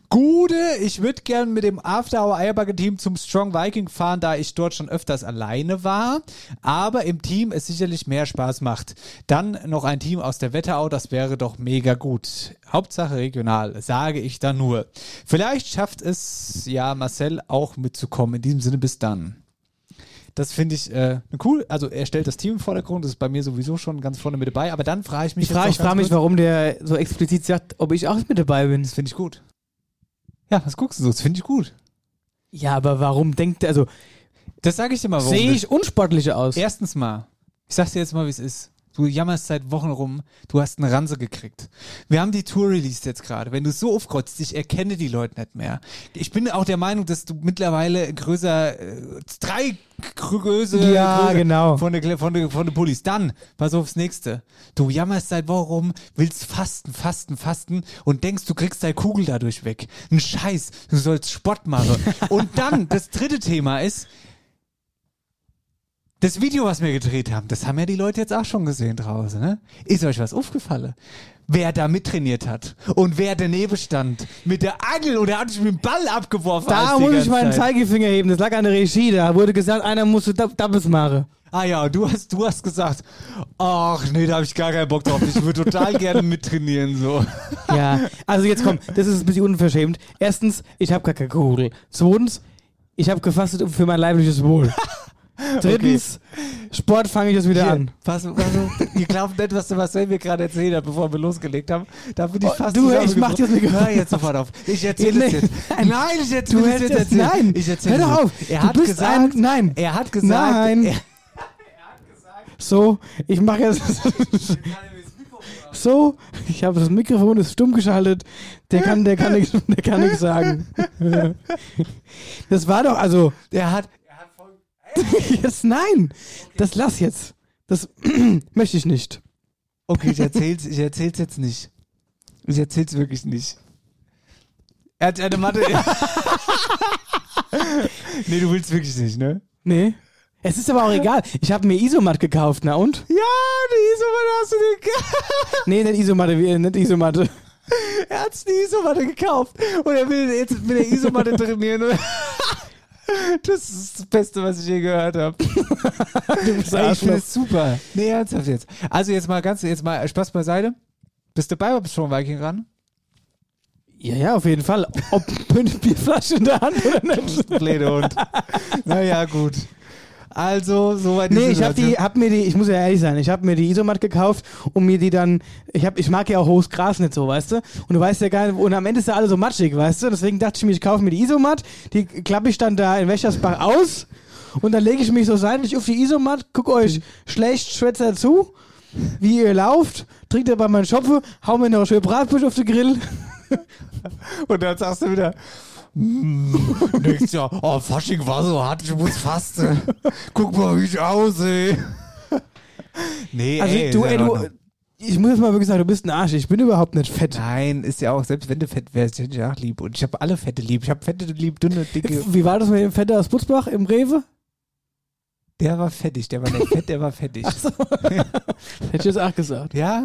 Gute, ich würde gern mit dem After Hour Eierbacke Team zum Strong Viking fahren, da ich dort schon öfters alleine war. Aber im Team es sicherlich mehr Spaß macht. Dann noch ein Team aus der Wetterau, das wäre doch mega gut. Hauptsache regional, sage ich da nur. Vielleicht schafft es ja Marcel auch mitzukommen. In diesem Sinne, bis dann. Das finde ich äh, cool. Also er stellt das Team im Vordergrund, das ist bei mir sowieso schon ganz vorne mit dabei. Aber dann frage ich mich Ich frage ich mich, warum der so explizit sagt, ob ich auch mit dabei bin. Das finde ich gut. Ja, was guckst du so? Das finde ich gut. Ja, aber warum denkt er, also Das sage ich dir mal, warum. sehe ich unsportlicher aus? Erstens mal, ich sag's dir jetzt mal, wie es ist. Du jammerst seit Wochen rum, du hast eine Ranse gekriegt. Wir haben die Tour released jetzt gerade. Wenn du so aufkreuzt, ich erkenne die Leute nicht mehr. Ich bin auch der Meinung, dass du mittlerweile größer, äh, drei Größe Ja, Größe genau. von der, von der, von der Pullis. Dann, pass aufs nächste. Du jammerst seit Wochen rum, willst fasten, fasten, fasten und denkst, du kriegst deine Kugel dadurch weg. Ein Scheiß, du sollst Sport machen. und dann, das dritte Thema ist, das Video, was wir gedreht haben, das haben ja die Leute jetzt auch schon gesehen draußen, ne? Ist euch was aufgefallen? Wer da mittrainiert hat und wer daneben stand mit der Angel oder hat sich mit dem Ball abgeworfen. Da muss ich meinen Zeit. Zeigefinger heben. Das lag an der Regie. Da wurde gesagt, einer musste Doubles machen. Ah ja, du hast, du hast gesagt, ach nee, da habe ich gar keinen Bock drauf. Ich würde total gerne mittrainieren so. Ja, also jetzt komm, das ist ein bisschen unverschämt. Erstens, ich habe gar keine Kugel. Zweitens, ich habe gefastet für mein leibliches Wohl. Drittens, Sport fange ich jetzt wieder Hier, an. Pass, pass, ihr glaubt nicht, was der Marcel mir gerade erzählt hat, bevor wir losgelegt haben. Da bin ich Oh, fast du, ich mach dir das Mikrofon. Hör jetzt sofort auf. Ich erzähle es jetzt. nein. Ich erzähle es jetzt. nein. Ich erzähle Hör doch auf. Er hat gesagt, ein- nein. Er hat gesagt, Nein. Er, So, ich mache jetzt. So, ich habe das Mikrofon ist stumm geschaltet. Der kann, der kann nichts, der kann nichts sagen. Das war doch, also er hat, jetzt nein, das lass jetzt. Das möchte ich nicht. okay, ich erzähl's, ich erzähl's jetzt nicht. Ich erzähl's wirklich nicht. Er hat eine Mathe. nee, du willst wirklich nicht, ne? Nee. Es ist aber auch egal. Ich habe mir Isomat gekauft, na und? Ja, die Isomatte hast du dir gekauft. Nee, nicht Isomatte, nicht Isomatte. Er hat die Isomatte gekauft und er will jetzt mit der Isomatte trainieren. Das ist das Beste, was ich je gehört habe. Ey, ich Arschloch. finde es super. Nee, ernsthaft jetzt. Also jetzt mal ganz, jetzt mal Spaß beiseite. Bist du bist du schon Viking ran? Ja, ja, auf jeden Fall. Ob mit Bierflasche in der Hand oder nicht. Blöde Hund. naja, gut. Also, soweit Nee, ich hab die, hab mir die, ich muss ja ehrlich sein, ich habe mir die Isomat gekauft und mir die dann, ich hab, ich mag ja auch hohes Gras nicht so, weißt du? Und du weißt ja gar nicht, und am Ende ist ja alles so matschig, weißt du? Deswegen dachte ich mir, ich kaufe mir die Isomat, die klappe ich dann da in Wäschersbach aus und dann lege ich mich so seitlich auf die Isomat, guck euch schlecht Schwätzer zu, wie ihr lauft, trinkt dabei meinen Schopfe, hau mir noch schön Bratwurst auf den Grill. Und dann sagst du wieder, "Hm, nächstes Jahr, oh, Fasching war so hart, ich muss fasten. Guck mal, wie ich aussehe. Nee, Also ey, du, ey, du, ich muss jetzt mal wirklich sagen, du bist ein Arsch. Ich bin überhaupt nicht fett. Nein, ist ja auch, selbst wenn du fett wärst, hätte ich auch lieb. Und ich habe alle Fette lieb. Ich habe Fette lieb, dünne, dicke. Wie war das mit dem Fette aus Butzbach im Rewe? Der war fettig, der war nicht fett, der war fettig. Hätte ich jetzt auch gesagt. Ja,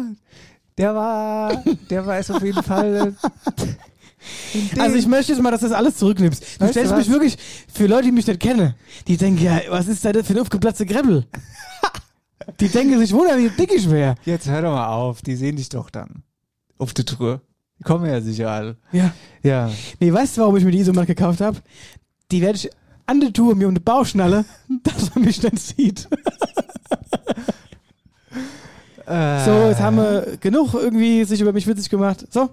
der war, der war es auf jeden Fall. Also ich möchte jetzt mal, dass du das alles zurücknimmst. Du Weißt stellst du mich wirklich, für Leute, die mich nicht kennen, die denken, ja, was ist da denn für ein aufgeplatzter Grebbel? die denken sich, wunder, wie dick ich wäre. Jetzt hör doch mal auf, die sehen dich doch dann. Auf die Truhe. Die kommen ja sicher alle. Ja. Ja. Nee, weißt du, warum ich mir die Isomat gekauft habe? Die werde ich an der Tour mir um die Bauchschnalle, dass man mich nicht sieht. Äh, So, jetzt haben wir genug irgendwie sich über mich witzig gemacht. So,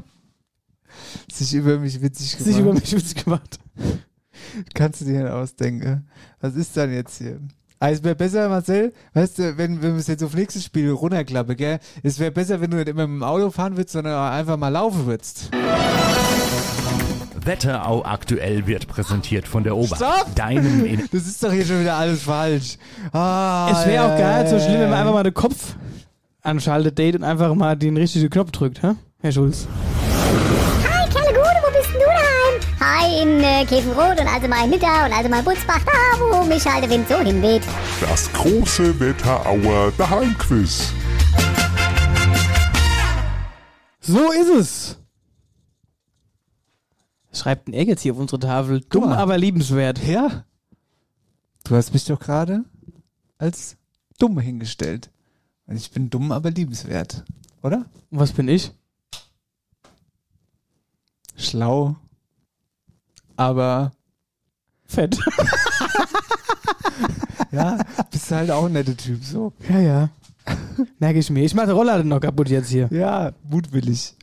sich über mich witzig gemacht. sich über mich witzig gemacht. Kannst du dir denn ausdenken? Was ist dann jetzt hier? Ah, es wäre besser, Marcel, weißt du, wenn, wenn wir es jetzt auf nächstes Spiel runterklappen, gell? Es wäre besser, wenn du nicht immer mit dem Auto fahren würdest, sondern einfach mal laufen würdest. Wetterau aktuell wird präsentiert von der Ober. Stopp! Deinem in Das ist doch hier schon wieder alles falsch. Ah, Es wäre auch gar nicht so schlimm, wenn man einfach mal den Kopf anschaltet, Date und einfach mal den richtigen Knopf drückt, hä? Herr Schulz. In Käfenrot und also mal in Nitter und also mal in Butzbach, da wo mich halt der Wind so hinweht. Das große Wetterauer Daheimquiz. So ist es. Schreibt ein Egg jetzt hier auf unsere Tafel. Dumm, mal. aber liebenswert. Ja. Du hast mich doch gerade als dumm hingestellt. Und ich bin dumm, aber liebenswert. Oder? Und was bin ich? Schlau. Aber Fett. ja, bist halt auch ein netter Typ so. ja, ja. Merke ich mir. Ich mache Rollladen noch kaputt jetzt hier. Ja, mutwillig.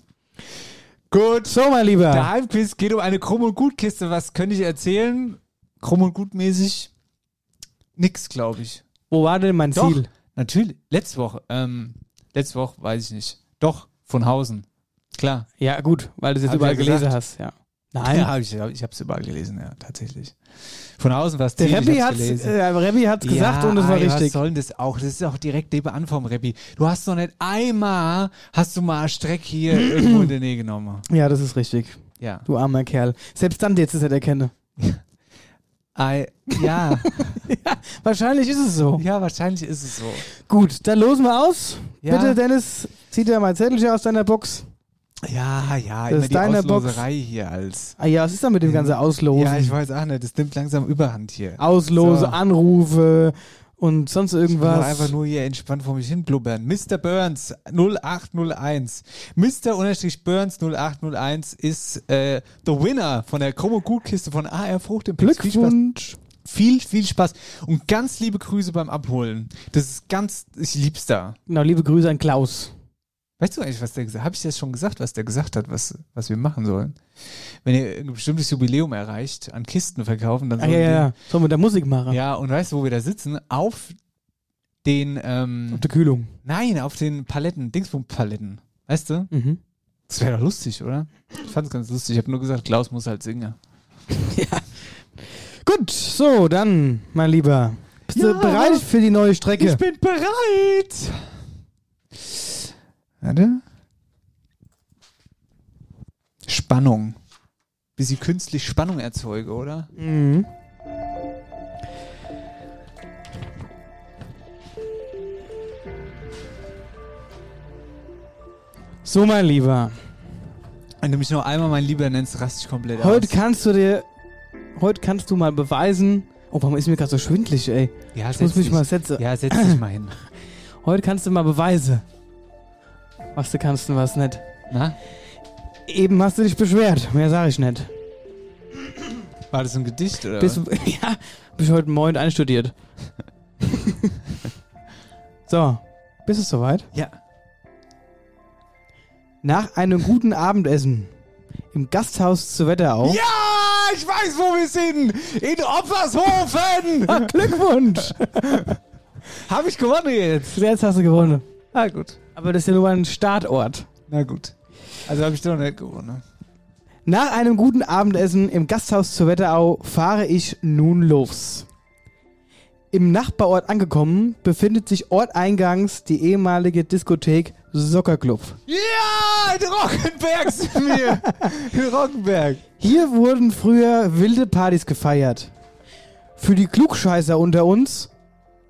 Gut. So, mein Lieber. Der Heimquiz geht um eine Krumm- und Gutkiste. Was könnte ich erzählen? Krumm- und Gutmäßig? Nix, glaube ich. Wo war denn mein Doch, Ziel? natürlich. Letzte Woche. Ähm, letzte Woche weiß ich nicht. Doch, von Hausen. Klar. Ja, gut, weil du es jetzt Hab überall ja gelesen hast. Ja. Nein. Ja, ich, ich habe es überall gelesen, ja, tatsächlich. Von außen war es Der hab's hat's, gelesen. äh, gesagt und es war richtig. Was soll denn das auch? Das ist auch direkt nebenan vom Rappi. Du hast doch nicht einmal, hast du mal eine Strecke hier irgendwo in der Nähe genommen. Ja, das ist richtig. Ja. Du armer Kerl. Selbst dann jetzt ist er erkenne. Ei, ja. Wahrscheinlich ist es so. ja, wahrscheinlich ist es so. Gut, dann losen wir aus. Ja. Bitte, Dennis, zieh dir mal ein Zettelchen aus deiner Box. Ja, ja, Das immer ist die deine Box. Ausloserei hier als. Ah ja, was ist da mit dem ganzen Auslosen? Ja, ich weiß auch nicht. Das nimmt langsam Überhand hier. Auslose, So. Anrufe und sonst Ich irgendwas. einfach nur hier entspannt vor mich hin blubbern. Mr. Burns 0801. Mr. unterstrich Burns 0801 ist äh, the winner von der Chromo Gutkiste von AR Frucht im. Glückwunsch. Viel, viel Spaß. Und ganz liebe Grüße beim Abholen. Das ist ganz, ich lieb's da. Genau, liebe Grüße an Klaus. Weißt du eigentlich, was der gesagt hat? Habe ich das schon gesagt, was der gesagt hat, was, was wir machen sollen? Wenn ihr ein bestimmtes Jubiläum erreicht, an Kisten verkaufen, dann Ah, sollen ja, ja, die- ja. Sollen wir da Musik machen? ja, und weißt du, wo wir da sitzen? Auf den, ähm, Auf der Kühlung. nein, auf den Paletten, Dingsbum-Paletten. Weißt du? Mhm. Das wäre doch lustig, oder? Ich fand es ganz lustig. Ich habe nur gesagt, Klaus muss halt singen. Gut, so, dann, mein Lieber. Bist du Ja. bereit für die neue Strecke? bin bereit! Warte. Spannung. Bis ich künstlich Spannung erzeuge, oder? Mhm. So, mein Lieber. Wenn du mich noch einmal mein Lieber nennst, raste ich komplett Heute aus. kannst du dir, heute kannst du mal beweisen. Oh, warum ist mir gerade so schwindlig, ey? ja, Ich muss mich dich- mal setzen. Ja, setz dich mal hin. Heute kannst du mal beweisen, was du kannst und was nicht. Na? Eben hast du dich beschwert, mehr sage ich nicht. War das ein Gedicht, oder? Bist, was? ja, ich heute Morgen einstudiert. so, bist du soweit? Ja. Nach einem guten Abendessen im Gasthaus zu Wetterau. Ja, ich weiß, wo wir sind. In Oppershofen. Glückwunsch! Habe ich gewonnen jetzt. Jetzt hast du gewonnen. Ah, gut. Aber das ist ja nur ein Startort. Na gut. Also habe ich doch nicht gewonnen. Nach einem guten Abendessen im Gasthaus zu Wetterau fahre ich nun los. Im Nachbarort angekommen befindet sich orteingangs die ehemalige Diskothek Soccerclub. Ja, in Rockenberg sind wir. In Rockenberg. Hier wurden früher wilde Partys gefeiert. Für die Klugscheißer unter uns,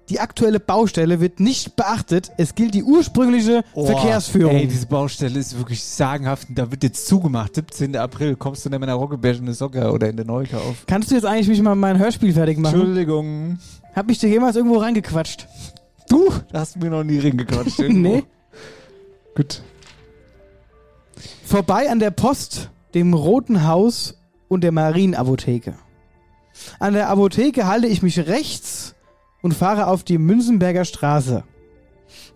die aktuelle Baustelle wird nicht beachtet. Es gilt die ursprüngliche Verkehrsführung. Ey, diese Baustelle ist wirklich sagenhaft. und Da wird jetzt zugemacht. 17. April kommst du dann mit einer Rockenberg in der Socker oder in der Neukauf. Kannst du jetzt eigentlich mich mal mein Hörspiel fertig machen? Entschuldigung. Hab ich dir jemals irgendwo reingequatscht? Du? Da hast du mir noch nie reingequatscht. nee. Gut. Vorbei an der Post, dem Roten Haus und der Marienapotheke. An der Apotheke halte ich mich rechts und fahre auf die Münzenberger Straße.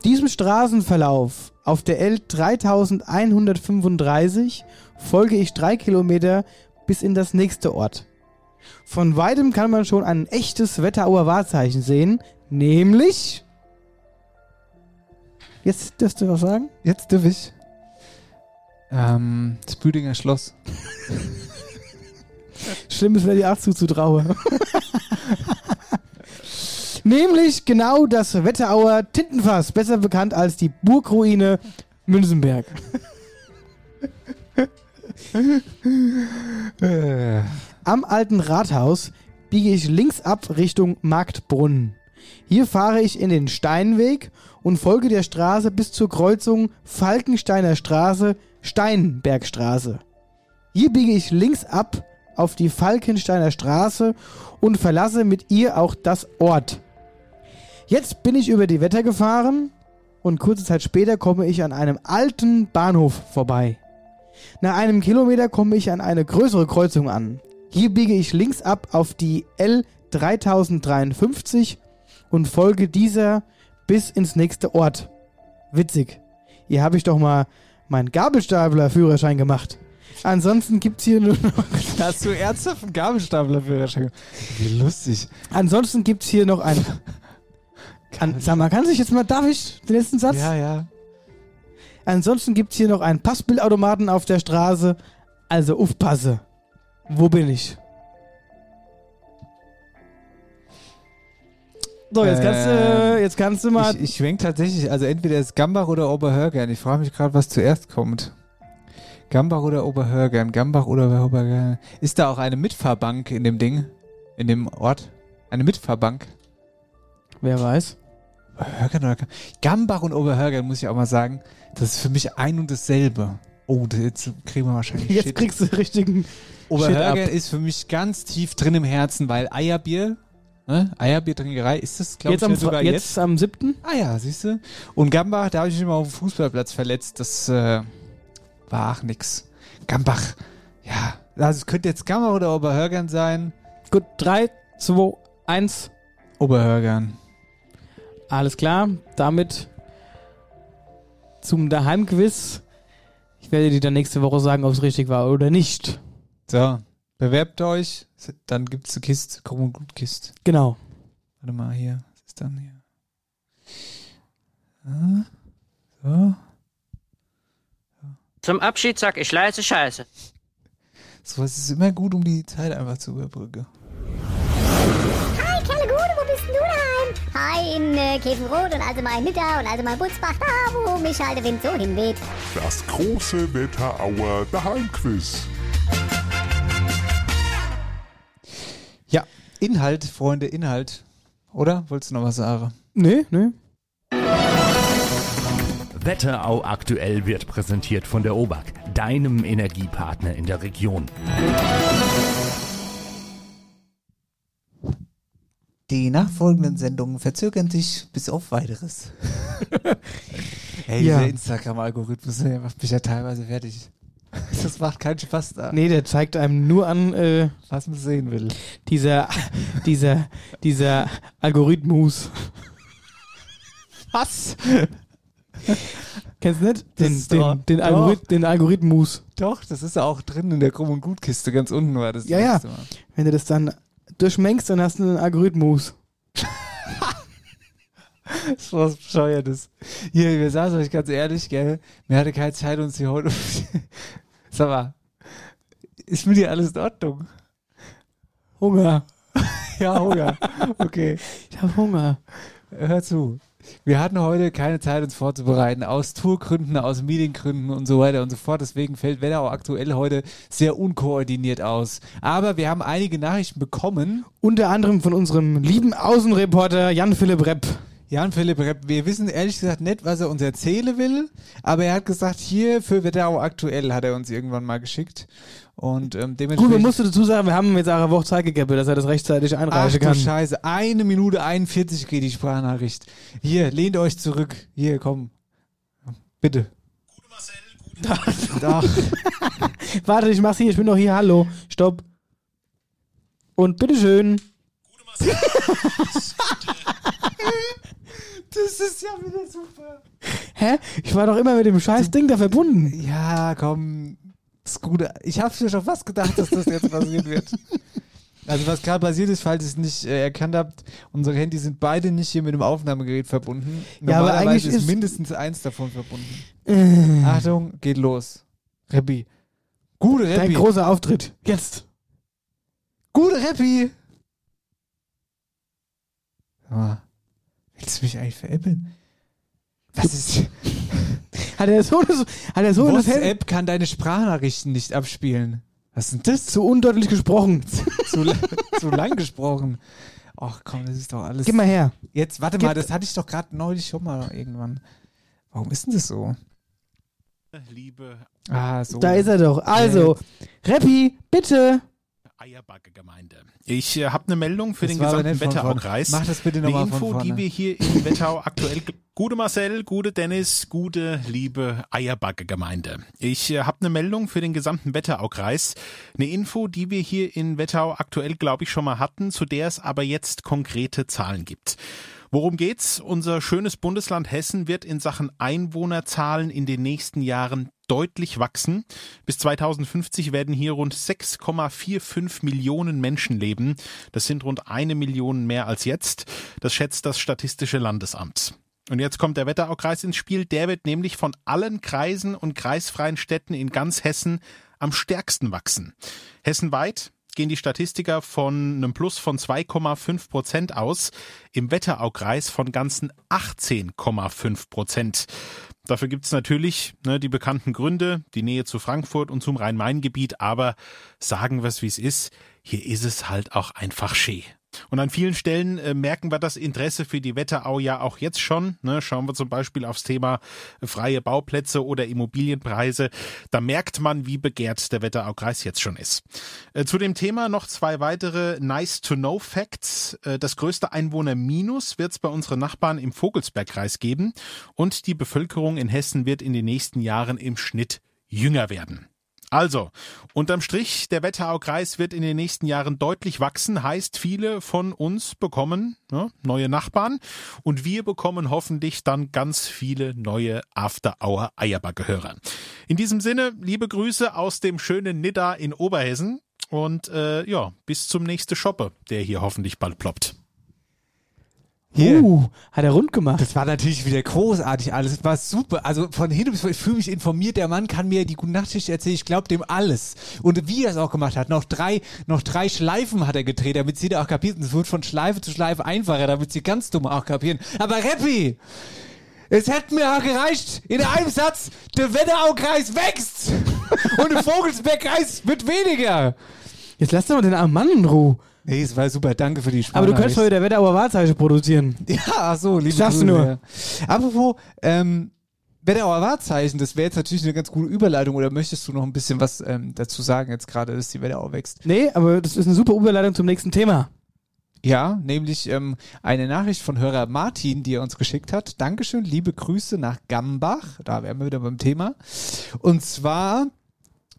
Diesem Straßenverlauf auf der L 3135 folge ich drei Kilometer bis in das nächste Ort. Von weitem kann man schon ein echtes Wetterauer Wahrzeichen sehen, nämlich. Jetzt dürfst du was sagen? Jetzt darf ich. Ähm, das Büdinger Schloss. Schlimm ist, wenn die 8 zuzutraue. Nämlich genau das Wetterauer Tintenfass, besser bekannt als die Burgruine Münzenberg. Am alten Rathaus biege ich links ab Richtung Marktbrunnen. Hier fahre ich in den Steinweg und folge der Straße bis zur Kreuzung Falkensteiner Straße, Steinbergstraße. Hier biege ich links ab auf die Falkensteiner Straße und verlasse mit ihr auch das Ort. Jetzt bin ich über die Wetter gefahren und kurze Zeit später komme ich an einem alten Bahnhof vorbei. Nach einem Kilometer komme ich an eine größere Kreuzung an. Hier biege ich links ab auf die L 3053 und folge dieser bis ins nächste Ort. Witzig. Hier habe ich doch mal meinen Gabelstapler-Führerschein gemacht. Ansonsten gibt's hier nur noch. Hast du ernsthaft einen Gabelstapler-Führerschein? Wie lustig. Ansonsten gibt's hier noch ein. An, sag mal, kann sich jetzt mal, darf ich den letzten Satz? Ja, ja. Ansonsten gibt's hier noch einen Passbildautomaten auf der Straße. Also aufpasse. Wo bin ich? So, jetzt kannst, du, Ähm, jetzt kannst du mal. Ich, ich schwenk tatsächlich, also entweder ist Gambach oder Oberhörgern. Ich frage mich gerade, was zuerst kommt. Gambach oder Oberhörgern? Gambach oder Oberhörgern? Ist da auch eine Mitfahrbank in dem Ding? In dem Ort? Eine Mitfahrbank? Wer weiß? Oberhörgern oder Gam- Gambach und Oberhörgern, muss ich auch mal sagen, das ist für mich ein und dasselbe. Oh, jetzt kriegen wir wahrscheinlich Jetzt Shit. kriegst du richtigen. Oberhörgern ist für mich ganz tief drin im Herzen, weil Eierbier, ne? Eierbiertrinkerei, ist das, glaube ich, Jetzt am, sogar jetzt? jetzt am 7. Ah ja, siehst du. Und Gambach, da habe ich mich mal auf dem Fußballplatz verletzt. Das äh, war auch nix. Gambach, ja. Also es könnte jetzt Gambach oder Oberhörgern sein. Gut, 3, 2, 1. Oberhörgern. Alles klar. Damit zum Daheimquiz. Ich werde dir dann nächste Woche sagen, ob es richtig war oder nicht. So, bewerbt euch. Dann gibt's eine Kiste, Krumm und Gut Kiste. Genau. Warte mal hier. Was ist dann hier? Ah, so. Zum Abschied sag ich leise Scheiße. Sowas ist immer gut, um die Zeit einfach zu überbrücken. In äh, Käfenrot und also mein Nitter und also mein Butzbach, da wo mich halt der Wind so hinweht. Das große Wetterauer Daheimquiz. Ja, Inhalt, Freunde, Inhalt. Oder? Wolltest du noch was sagen? Nee, nee. Wetterau aktuell wird präsentiert von der OBAK, deinem Energiepartner in der Region. Die nachfolgenden Sendungen verzögern sich bis auf weiteres. Ey, Ja. dieser Instagram-Algorithmus der macht mich ja teilweise fertig. Das macht keinen Spaß da. Nee, der zeigt einem nur an, äh, Was man sehen will. dieser, dieser, dieser Algorithmus. Was? Kennst du nicht? Das Den, den, den. Algorith den Algorithmus. Doch, das ist ja auch drin in der Krumm- und Gutkiste, ganz unten war das. Ja, ja. letzte Mal. Wenn du das dann durchmengst, dann hast du einen Algorithmus. Das ist was Bescheuertes. Hier, wir sagen euch ganz ehrlich, gell, mir hatte keine Zeit, uns hier heute... Sag mal, ist mit dir alles in Ordnung? Hunger. Ja, Hunger. Okay. Ich hab Hunger. Hör zu. Wir hatten heute keine Zeit, uns vorzubereiten, aus Tourgründen, aus Meetinggründen und so weiter und so fort. Deswegen fällt Wetterau aktuell heute sehr unkoordiniert aus. Aber wir haben einige Nachrichten bekommen. Unter anderem von unserem lieben Außenreporter Jan-Philipp Repp. Jan-Philipp Repp, wir wissen ehrlich gesagt nicht, was er uns erzählen will, aber er hat gesagt, hier für Wetterau aktuell hat er uns irgendwann mal geschickt. Und ähm, Gut, dementsprechend. man musste dazu sagen, wir haben jetzt auch eine Woche Zeit gegeben, dass er das rechtzeitig Ach einreichen du kann. Scheiße, eine Minute 41 geht die Sprachnachricht. Hier, lehnt euch zurück. Hier, komm. Bitte. Doch. Warte, ich mach's hier, ich bin noch hier, hallo. Stopp. Und bitteschön. Das ist ja wieder super. Hä? Ich war doch immer mit dem scheiß Ding da verbunden. Ja, komm. Gut. Ich habe mir schon fast gedacht, dass das jetzt passieren wird. Also was gerade passiert ist, falls ihr es nicht äh, erkannt habt, unsere Handys sind beide nicht hier mit dem Aufnahmegerät verbunden. Ja, aber eigentlich ist, ist- mindestens eins davon verbunden. Äh. Achtung, geht los. Reppi. Gute Dein Reppi. großer Auftritt. Jetzt. Gute Reppi. Ah, willst du mich eigentlich veräppeln? Was ist... Hat er so das, hat er so das Handy WhatsApp kann deine Sprachnachrichten nicht abspielen. Was ist denn das? so undeutlich gesprochen? zu, zu lang gesprochen. Ach komm, das ist doch alles. Gib mal her. Jetzt, warte Gib- mal, das hatte ich doch gerade neulich schon mal irgendwann. Warum ist denn das so? Liebe Ah, so. Da ist er doch. Also, Reppi, bitte. Eierbacke-Gemeinde. Ich äh, habe eine Meldung für Das den gesamten. Wetteraukreis. Mach das bitte noch Eine mal von Info, die wir hier in Wetterau aktuell. Gute Marcel, gute Dennis, gute liebe Eierbacke-Gemeinde. Ich äh, habe eine Meldung für den gesamten Wetteraukreis. Eine Info, die wir hier in Wetterau aktuell, glaube ich, schon mal hatten, zu der es aber jetzt konkrete Zahlen gibt. Worum geht's? Unser schönes Bundesland Hessen wird in Sachen Einwohnerzahlen in den nächsten Jahren deutlich wachsen. Bis 2050 werden hier rund 6,45 Millionen Menschen leben. Das sind rund eine Million mehr als jetzt. Das schätzt das Statistische Landesamt. Und jetzt kommt der Wetteraukreis ins Spiel. Der wird nämlich von allen Kreisen und kreisfreien Städten in ganz Hessen am stärksten wachsen. Hessenweit gehen die Statistiker von einem Plus von 2,5 Prozent aus, im Wetteraukreis von ganzen 18,5 Prozent. Dafür gibt's natürlich ne, die bekannten Gründe, die Nähe zu Frankfurt und zum Rhein-Main-Gebiet, aber sagen wir es, wie es ist, hier ist es halt auch einfach schee. Und an vielen Stellen äh, merken wir das Interesse für die Wetterau ja auch jetzt schon. Ne? Schauen wir zum Beispiel aufs Thema äh, freie Bauplätze oder Immobilienpreise. Da merkt man, wie begehrt der Wetteraukreis jetzt schon ist. Äh, zu dem Thema noch zwei weitere Nice-to-Know-Facts. Äh, das größte Einwohner-Minus wird es bei unseren Nachbarn im Vogelsbergkreis geben. Und die Bevölkerung in Hessen wird in den nächsten Jahren im Schnitt jünger werden. Also, unterm Strich, der Wetteraukreis wird in den nächsten Jahren deutlich wachsen, heißt, viele von uns bekommen ne, neue Nachbarn und wir bekommen hoffentlich dann ganz viele neue After-Hour Eierbacke-Hörer. In diesem Sinne, liebe Grüße aus dem schönen Nidda in Oberhessen und äh, ja, bis zum nächsten Shoppe, der hier hoffentlich bald ploppt. Hier. Uh, hat er rund gemacht. Das war natürlich wieder großartig alles. Das war super. Also von hinten bis vorne, ich fühle mich informiert. Der Mann kann mir die gute Nachtschicht erzählen. Ich glaube dem alles. Und wie er es auch gemacht hat. Noch drei, noch drei Schleifen hat er gedreht, damit sie da auch kapiert. Und es wird von Schleife zu Schleife einfacher, damit sie ganz dumm auch kapieren. Aber Reppi! Es hätte mir auch gereicht, in einem Satz, der Wetteraukreis wächst und der Vogelsbergkreis wird weniger. Jetzt lass doch mal den armen Mann in Ruhe. Nee, es war super, danke für die Aber du könntest heute der Wetterauer Wahrzeichen produzieren. Ja, ach so, liebe du Grüße, nur. Ja. Apropos, ähm, Wetterauer Wahrzeichen, das wäre jetzt natürlich eine ganz gute Überleitung, oder möchtest du noch ein bisschen was ähm, dazu sagen, jetzt gerade, dass die Wetterau wächst? Nee, aber das ist eine super Überleitung zum nächsten Thema. Ja, nämlich ähm, eine Nachricht von Hörer Martin, die er uns geschickt hat. Dankeschön, liebe Grüße nach Gambach. Da wären wir wieder beim Thema. Und zwar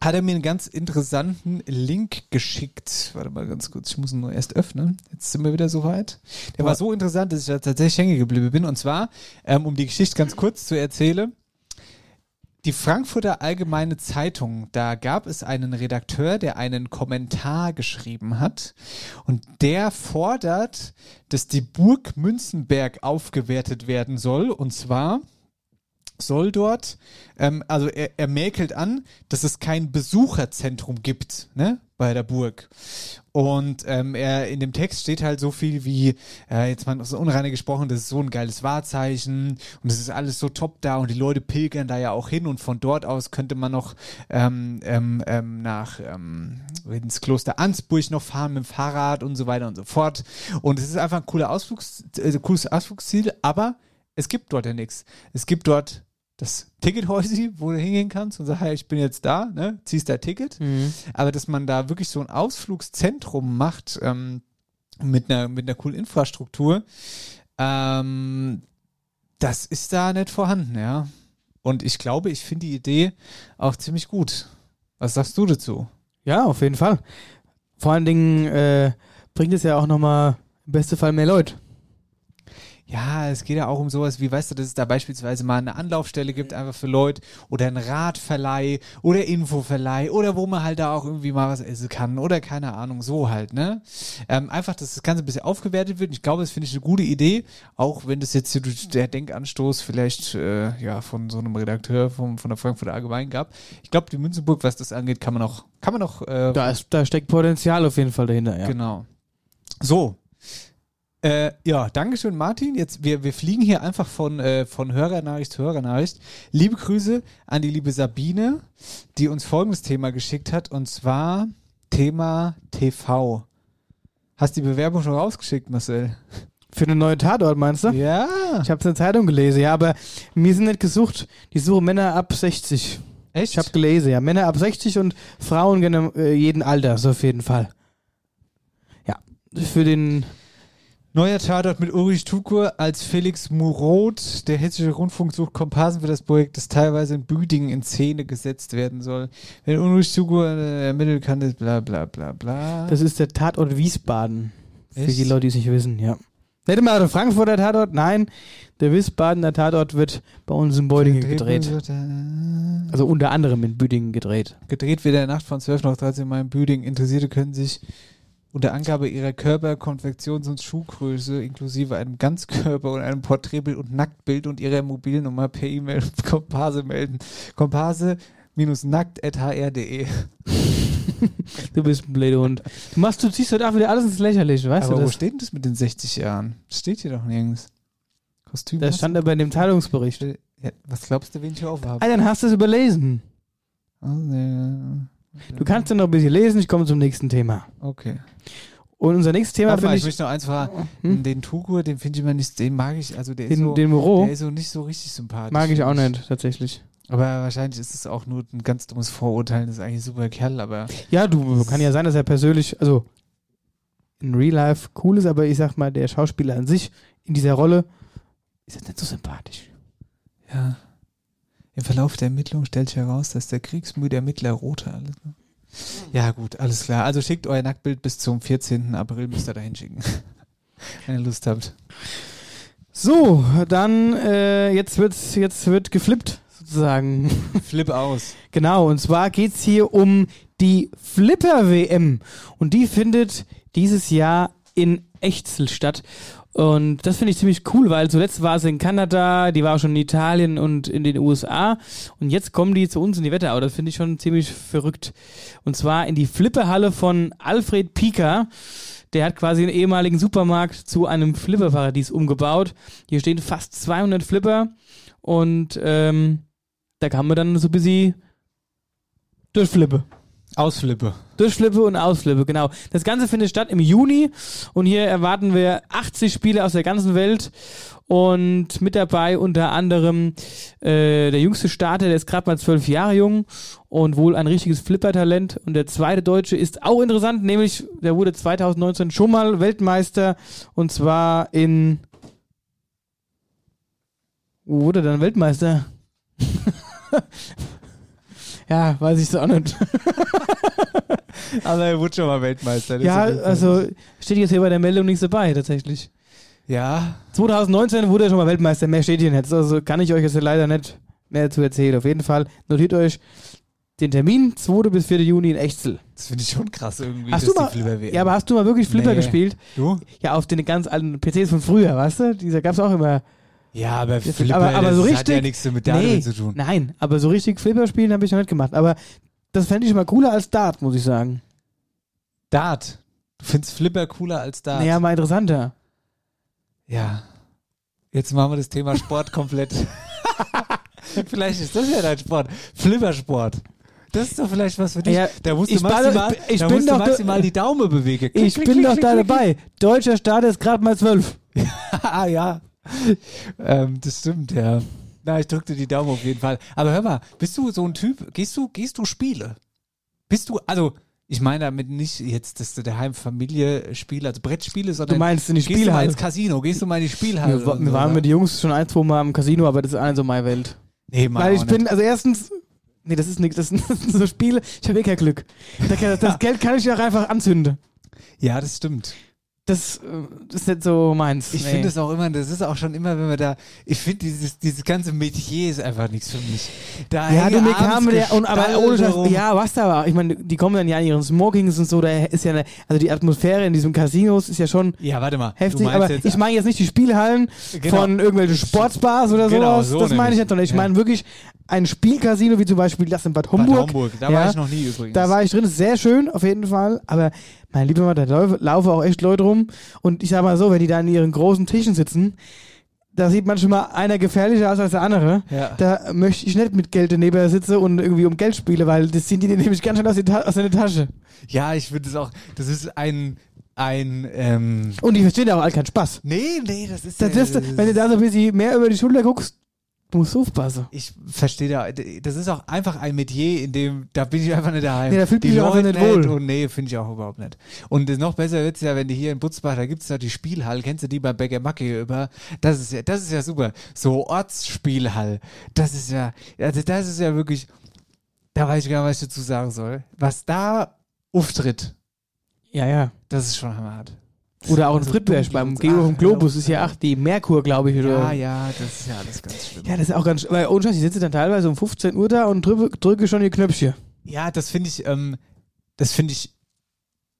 hat er mir einen ganz interessanten Link geschickt. Warte mal ganz kurz, ich muss ihn nur erst öffnen. Jetzt sind wir wieder soweit. Der war so interessant, dass ich da tatsächlich hängen geblieben bin. Und zwar, ähm, um die Geschichte ganz kurz zu erzählen, die Frankfurter Allgemeine Zeitung, da gab es einen Redakteur, der einen Kommentar geschrieben hat und der fordert, dass die Burg Münzenberg aufgewertet werden soll und zwar soll dort, ähm, also er, er mäkelt an, dass es kein Besucherzentrum gibt, ne, bei der Burg. Und ähm, er in dem Text steht halt so viel wie, äh, jetzt mal so unreine gesprochen, das ist so ein geiles Wahrzeichen und es ist alles so top da und die Leute pilgern da ja auch hin und von dort aus könnte man noch ähm, ähm, ähm, nach ähm, ins Kloster Ansburg noch fahren mit dem Fahrrad und so weiter und so fort. Und es ist einfach ein cooler Ausflugs, äh, cooles Ausflugsziel, aber es gibt dort ja nichts. Es gibt dort das Tickethäusi, wo du hingehen kannst und sagst, hey, ich bin jetzt da, ne? ziehst dein Ticket. Mhm. Aber dass man da wirklich so ein Ausflugszentrum macht ähm, mit, einer, mit einer coolen Infrastruktur, ähm, das ist da nicht vorhanden, ja. Und ich glaube, ich finde die Idee auch ziemlich gut. Was sagst du dazu? Ja, auf jeden Fall. Vor allen Dingen äh, bringt es ja auch nochmal im besten Fall mehr Leute. Ja, es geht ja auch um sowas wie, weißt du, dass es da beispielsweise mal eine Anlaufstelle gibt, einfach für Leute oder ein Radverleih oder Infoverleih oder wo man halt da auch irgendwie mal was essen kann oder keine Ahnung, so halt, ne? Ähm, einfach, dass das Ganze ein bisschen aufgewertet wird. Ich glaube, das finde ich eine gute Idee, auch wenn das jetzt der Denkanstoß vielleicht äh, ja von so einem Redakteur vom, von der Frankfurter Allgemein gab. Ich glaube, die Münzenburg, was das angeht, kann man auch, kann man auch äh, Da, ist, da steckt Potenzial auf jeden Fall dahinter, ja. Genau. So. Äh, ja, Dankeschön, Martin. Jetzt, wir, wir fliegen hier einfach von, äh, von Hörernachricht zu Hörernachricht. Liebe Grüße an die liebe Sabine, die uns folgendes Thema geschickt hat, und zwar Thema TV. Hast die Bewerbung schon rausgeschickt, Marcel? Für eine neue Tatort, meinst du? Ja. Ich habe es in der Zeitung gelesen, ja, aber mir sind nicht gesucht. Die suchen Männer ab 60. Echt? Ich habe gelesen, ja. Männer ab 60 und Frauen äh, jeden Alters, auf jeden Fall. Ja, für den Neuer Tatort mit Ulrich Tukur als Felix Muroth. Der Hessische Rundfunk sucht Komparsen für das Projekt, das teilweise in Büdingen in Szene gesetzt werden soll. Wenn Ulrich Tukur äh, ermitteln kann, ist bla bla bla bla. Das ist der Tatort Wiesbaden. Für Echt? die Leute, die es nicht wissen, ja. Nicht immer der Frankfurter Tatort, nein. Der Wiesbadener Tatort wird bei uns in Beudingen gedreht. Also unter anderem in Büdingen gedreht. Gedreht wird der Nacht von 12 nach 13 Mal in Büdingen. Interessierte können sich unter Angabe ihrer Körper-, Konfektions- und Schuhgröße inklusive einem Ganzkörper und einem Porträtbild und Nacktbild und ihrer Mobilnummer per E-Mail Komparse melden. Komparse-nackt.hr.de Du bist ein blöder Hund. Du machst, du ziehst heute auch wieder alles ins Lächerliche, weißt Aber du wo das? steht denn das mit den 60 Jahren? Das steht hier doch nirgends. Kostüm. Das stand aber in dem Teilungsbericht. Ja, was glaubst du, wen ich aufhabe? Ah, dann hast du es überlesen. Du kannst dann noch ein bisschen lesen, ich komme zum nächsten Thema. Okay. Und unser nächstes Thema finde ich ich. möchte noch eins fragen. Hm? Den Tugur, den finde ich immer nicht, den mag ich, also der Den- ist so, den Moreau? der ist so nicht so richtig sympathisch. Mag ich auch nicht, tatsächlich. Aber wahrscheinlich ist es auch nur ein ganz dummes Vorurteil, das ist eigentlich ein super Kerl, aber Ja, du, kann ja sein, dass er persönlich, also in Real Life cool ist, aber ich sag mal, der Schauspieler an sich in dieser Rolle ist jetzt nicht so sympathisch. ja. Im Verlauf der Ermittlung stellt sich heraus, dass der kriegsmüde Ermittler rote alles. Ne? Ja, gut, alles klar. Also schickt euer Nacktbild bis zum 14. April, müsst ihr da hinschicken. Wenn ihr Lust habt. So, dann äh, jetzt wird's, jetzt wird geflippt sozusagen. Flip aus. Genau, und zwar geht's hier um die Flipper WM und die findet dieses Jahr in Echzel statt. Und das finde ich ziemlich cool, weil zuletzt war sie in Kanada, die war auch schon in Italien und in den USA. Und jetzt kommen die zu uns in die Wetterau. Das finde ich schon ziemlich verrückt. Und zwar in die Flipperhalle von Alfred Pieker. Der hat quasi einen ehemaligen Supermarkt zu einem Flipperparadies umgebaut. Hier stehen fast 200 Flipper. Und ähm, da kann man dann so ein bisschen durchflippe. Ausflippe. Durchflippe und Ausflippe, genau. Das Ganze findet statt im Juni und hier erwarten wir 80 Spiele aus der ganzen Welt und mit dabei unter anderem äh, der jüngste Starter, der ist gerade mal zwölf Jahre jung und wohl ein richtiges Flipper-Talent. Und der zweite Deutsche ist auch interessant, nämlich der wurde 2019 schon mal Weltmeister und zwar in wo wurde er dann Weltmeister? ja, weiß ich so auch nicht. Aber er wurde schon mal Weltmeister. Ja, also steht jetzt hier bei der Meldung nichts dabei, tatsächlich. Ja. 2019 wurde er schon mal Weltmeister, mehr steht hier nicht. Also kann ich euch jetzt leider nicht mehr zu erzählen. Auf jeden Fall notiert euch den Termin, 2. bis 4. Juni in Echzel. Das finde ich schon krass irgendwie. Hast dass du mal, ja, aber hast du mal wirklich Flipper Nee. gespielt? Du? Ja, auf den ganz alten PCs von früher, weißt du? Dieser gab's auch immer. Ja, aber Das- Flipper, aber, aber das so hat richtig, ja nichts mit damit nee, zu tun. Nein, aber so richtig Flipper spielen habe ich noch nicht gemacht. Aber das fände ich mal cooler als Dart, muss ich sagen. Dart. Du findest Flipper cooler als Dart. Naja, mal interessanter. Ja. Jetzt machen wir das Thema Sport komplett. vielleicht ist das ja dein Sport. Flippersport. Das ist doch vielleicht was für dich. Ja, da musst du maximal, ich da bin musst du doch- maximal die Daumen bewegen. Klick, Ich klick, bin klick, doch da dabei. Deutscher Start ist gerade mal zwölf. ah ja. ähm, das stimmt, ja. Na, ich drückte die Daumen auf jeden Fall. Aber hör mal, bist du so ein Typ, gehst du, gehst du Spiele? Bist du, also, ich meine damit nicht jetzt, dass du daheim Familie spiele, also Brettspiele, sondern Du meinst in die gehst du mal Spielhalle? ins Casino, gehst du mal in die Spielhalle? Wir, oder wir so, waren ne? mit den Jungs schon ein, zwei Mal im Casino, aber das ist eine so meine Welt. Nee, mal Weil ich bin, also erstens, nee, das ist nichts, das sind so Spiele, ich habe eh kein Glück. Da kann- Das Geld kann ich ja auch einfach anzünden. Ja, das stimmt. Das, äh, das ist nicht so meins. Ich nee. finde es auch immer, das ist auch schon immer, wenn wir da, ich finde dieses, dieses ganze Metier ist einfach nichts für mich. Da Ja, du, kam der, und, aber ohne Scheiß, rum. ja, was da aber, ich meine, die kommen dann ja in ihren Smokings und so, da ist ja eine, also die Atmosphäre in diesem Casinos ist ja schon Ja, warte mal. heftig, aber ich meine jetzt nicht die Spielhallen Genau. von irgendwelchen Sportsbars oder Genau, sowas, so das meine ich nicht, sondern ich meine wirklich ein Spielcasino, wie zum Beispiel das in Bad Bad Homburg. Homburg, da ja, war ich noch nie übrigens. Da war ich drin, ist sehr schön, auf jeden Fall, aber mein lieber Mann, da lau- laufen auch echt Leute rum und ich sag mal so, wenn die da an ihren großen Tischen sitzen, da sieht man schon mal einer gefährlicher aus als der andere. Ja. Da möchte ich nicht mit Geld daneben sitzen und irgendwie um Geld spiele, weil das ziehen die nämlich ganz schnell aus, aus deiner Tasche. Ja, ich finde es auch, das ist ein, ein, ähm, Und die verstehen ja auch all keinen Spaß. nee, nee, das ist, Das, äh, das, wenn du da so ein bisschen mehr über die Schulter guckst, du musst aufpassen. ich verstehe da, das ist auch einfach ein Metier, in dem, da bin ich einfach nicht daheim. Nee, da fühlt die mich auch Leute nicht wohl. Und nee, finde ich auch überhaupt nicht. Und noch besser wird's ja, wenn du hier in Butzbach, da gibt's da die Spielhall, kennst du die bei Bäcker Macke über? Das ist ja, das ist ja super. So Ortsspielhall. Das ist ja, also das ist ja wirklich, da weiß ich gar nicht, was ich dazu sagen soll. Was da auftritt, Ja, ja. das ist schon hammerhart. Oder auch in Friedberg dunkel beim Geo vom Globus ist ja ach die Merkur, glaube ich. Oder? Ja, ja, das ist ja alles ganz schlimm. Ja, das ist auch ganz, weil ohne Scheiß, ich sitze dann teilweise um 15 Uhr da und drücke, drücke schon die Knöpfchen. Ja, das finde ich, ähm, das finde ich,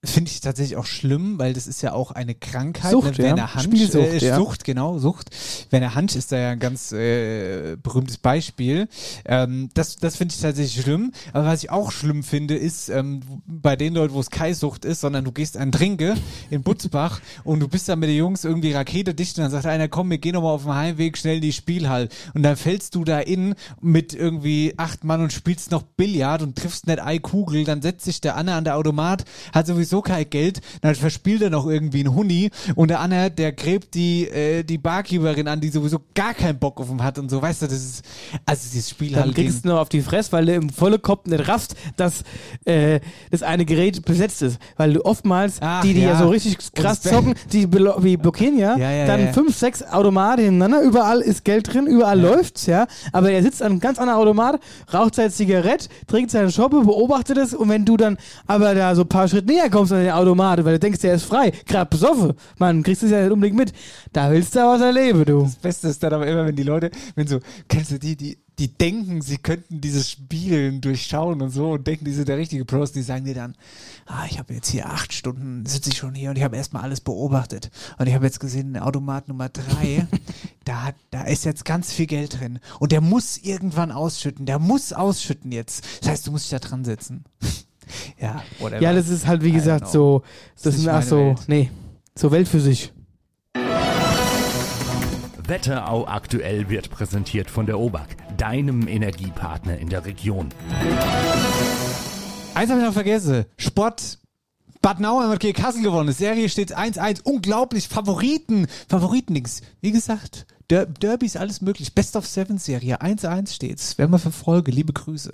finde ich tatsächlich auch schlimm, weil das ist ja auch eine Krankheit. Sucht, ne? ja. Hansch, Spielsucht, äh, ja. Sucht, genau, Sucht. Werner Hansch ist da ja ein ganz äh, berühmtes Beispiel. Ähm, das das finde ich tatsächlich schlimm. Aber was ich auch schlimm finde, ist ähm, bei den Leuten, wo es keine Sucht ist, sondern du gehst an Trinke in Butzbach und du bist da mit den Jungs irgendwie Rakete dicht und dann sagt einer, komm, wir gehen nochmal auf dem Heimweg schnell in die Spielhall. Und dann fällst du da in mit irgendwie acht Mann und spielst noch Billard und triffst nicht eine Kugel, dann setzt sich der Anne an der Automat, hat sowieso kein Geld, dann verspielt er noch irgendwie einen Huni und der Anne, der gräbt die, äh, die Barkeeperin an, die sowieso gar keinen Bock auf ihn hat und so, weißt du, das ist, also dieses Spiel Dann halt kriegst du noch auf die Fresse, weil du im volle Kopf nicht raffst, dass äh, das eine Gerät besetzt ist. Weil du oftmals, Ach, die, die ja. ja. so richtig krass zocken, die, blo die blockieren ja, Ja, ja, dann fünf, sechs Automaten hintereinander, überall ist Geld drin, überall läuft's, ja. Aber er sitzt an einem ganz anderen Automat, raucht seine Zigarette, trinkt seine Schoppe, beobachtet es und wenn du dann aber da so ein paar Schritte näher kommst an den Automat, weil du denkst, der ist frei, gerade besoffen, man kriegst es ja nicht unbedingt mit, da willst du was erleben, du. Das Beste ist dann aber immer, wenn die Leute, wenn so, kennst du die, die, die denken, sie könnten dieses Spiel durchschauen und so und denken, die sind der richtige Pros, die sagen dir dann, ah, ich habe jetzt hier acht Stunden, sitze ich schon hier und ich habe erstmal alles beobachtet. Und ich habe jetzt gesehen, Automat Nummer drei, da, hat- da ist jetzt ganz viel Geld drin. Und der muss irgendwann ausschütten, der muss ausschütten jetzt. Das heißt, du musst dich da dran setzen. Ja, whatever. Ja, das ist halt, wie gesagt, so, Das das ist ach so, Welt. nee, so Welt für sich. Wetterau aktuell wird präsentiert von der OBAK, deinem Energiepartner in der Region. Eins habe ich noch vergessen. Sport. Bad Nauheim hat gegen Kassel gewonnen. Die Serie steht 1-1. Unglaublich. Favoriten. Favoriten nix. Wie gesagt, Der Derby ist alles möglich. Best of Seven Serie. 1-1 steht's. Werden wir verfolge. Liebe Grüße.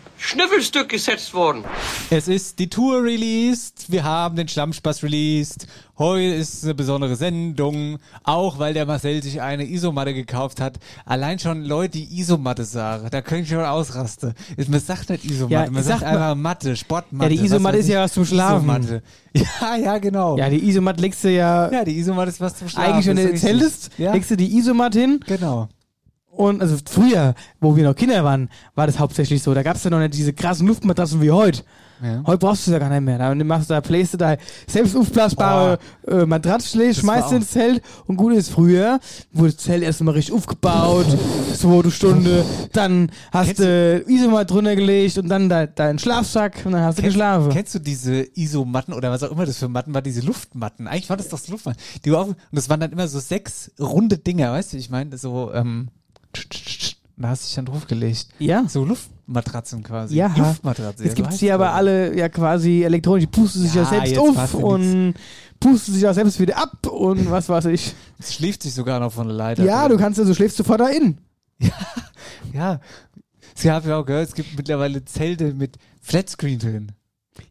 Schnüffelstück gesetzt worden? Es ist die Tour released. Wir haben den Schlammspaß released. Heute ist eine besondere Sendung. Auch weil der Marcel sich eine Isomatte gekauft hat. Allein schon Leute, die Isomatte sagen, da könnte ich schon ausrasten. Man sagt nicht Isomatte, Ja, man sagt sagt einfach Matte, Sportmatte. Ja, die Isomatte ist ja was zum Schlafen. Isomatte. Ja, ja, genau. Ja, die Isomatte legst du ja, Ja, die Isomatte ist was zum Schlafen. eigentlich, wenn du zeltest, Ja, legst du die Isomatte hin. genau. Und also früher, wo wir noch Kinder waren, war das hauptsächlich so. Da gab es ja noch nicht diese krassen Luftmatratzen wie heute. Ja. Heute brauchst du es ja gar nicht mehr. Da machst du da, playst du da selbst aufblasbare äh, Matratze, schmeißt ins Zelt und gut ist früher, wurde das Zelt erstmal richtig aufgebaut, zweite Stunde, dann hast du Isomat drunter gelegt und dann de deinen Schlafsack und dann hast du geschlafen. Kennst du diese Isomatten oder was auch immer das für Matten war, diese Luftmatten? Eigentlich war das doch Luftmatten. Die war, und das waren dann immer so sechs runde Dinger, weißt du, ich meine, so, ähm, da hast du dich dann draufgelegt. Ja. So Luftmatratzen quasi. Ja, Luftmatratze. jetzt gibt es die aber alle ja quasi elektronisch, die pusten sich ja, Ja, selbst auf und pusten sich auch selbst wieder ab und was weiß ich. Es schläft sich sogar noch von der Leiter. Ja, du kannst ja, du schläfst sofort da in. Ja. Sie haben ja auch gehört, es gibt mittlerweile Zelte mit Flatscreen drin.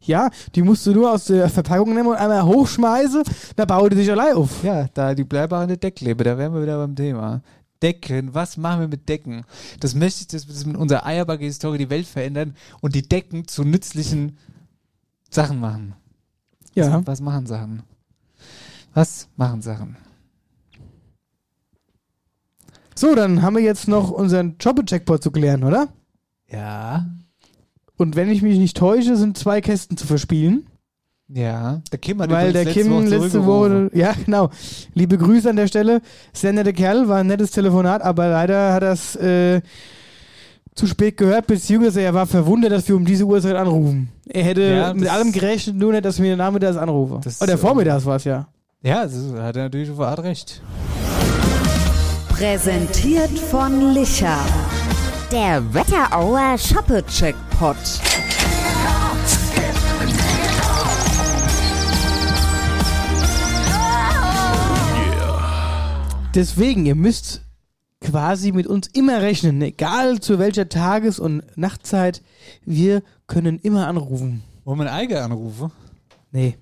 Ja, die musst du nur aus der Verpackung nehmen und einmal hochschmeißen, da baut die sich allein auf. Ja, da die bleibare Decklebe, da wären wir wieder beim Thema. Decken, was machen wir mit Decken? Das möchte ich, dass wir das mit unserer Eierbacke-Historie die Welt verändern und die Decken zu nützlichen Sachen machen. Ja. Was, was machen Sachen? Was machen Sachen? So, dann haben wir jetzt noch unseren Jobbe-Checkpot zu klären, oder? Ja. Und wenn ich mich nicht täusche, sind zwei Kästen zu verspielen. Ja. Der Kim hat Weil der letzte Kim Woche letzte. Woche, ja genau, liebe Grüße an der Stelle, sehr netter Kerl, war ein nettes Telefonat, aber leider hat er es äh, zu spät gehört, beziehungsweise er war verwundert, dass wir um diese Uhrzeit anrufen. Er hätte Ja, mit allem gerechnet, nur nicht, dass wir nachmittags anrufen. Das, Oder äh, vormittags war es ja. Ja, das hat er natürlich auf eine Art recht. Präsentiert von Licher. Der Wetterauer Shoppe-Checkpot. Deswegen, ihr müsst quasi mit uns immer rechnen, egal zu welcher Tages- und Nachtzeit, wir können immer anrufen. Wollen wir einen Eiger anrufen? Nee.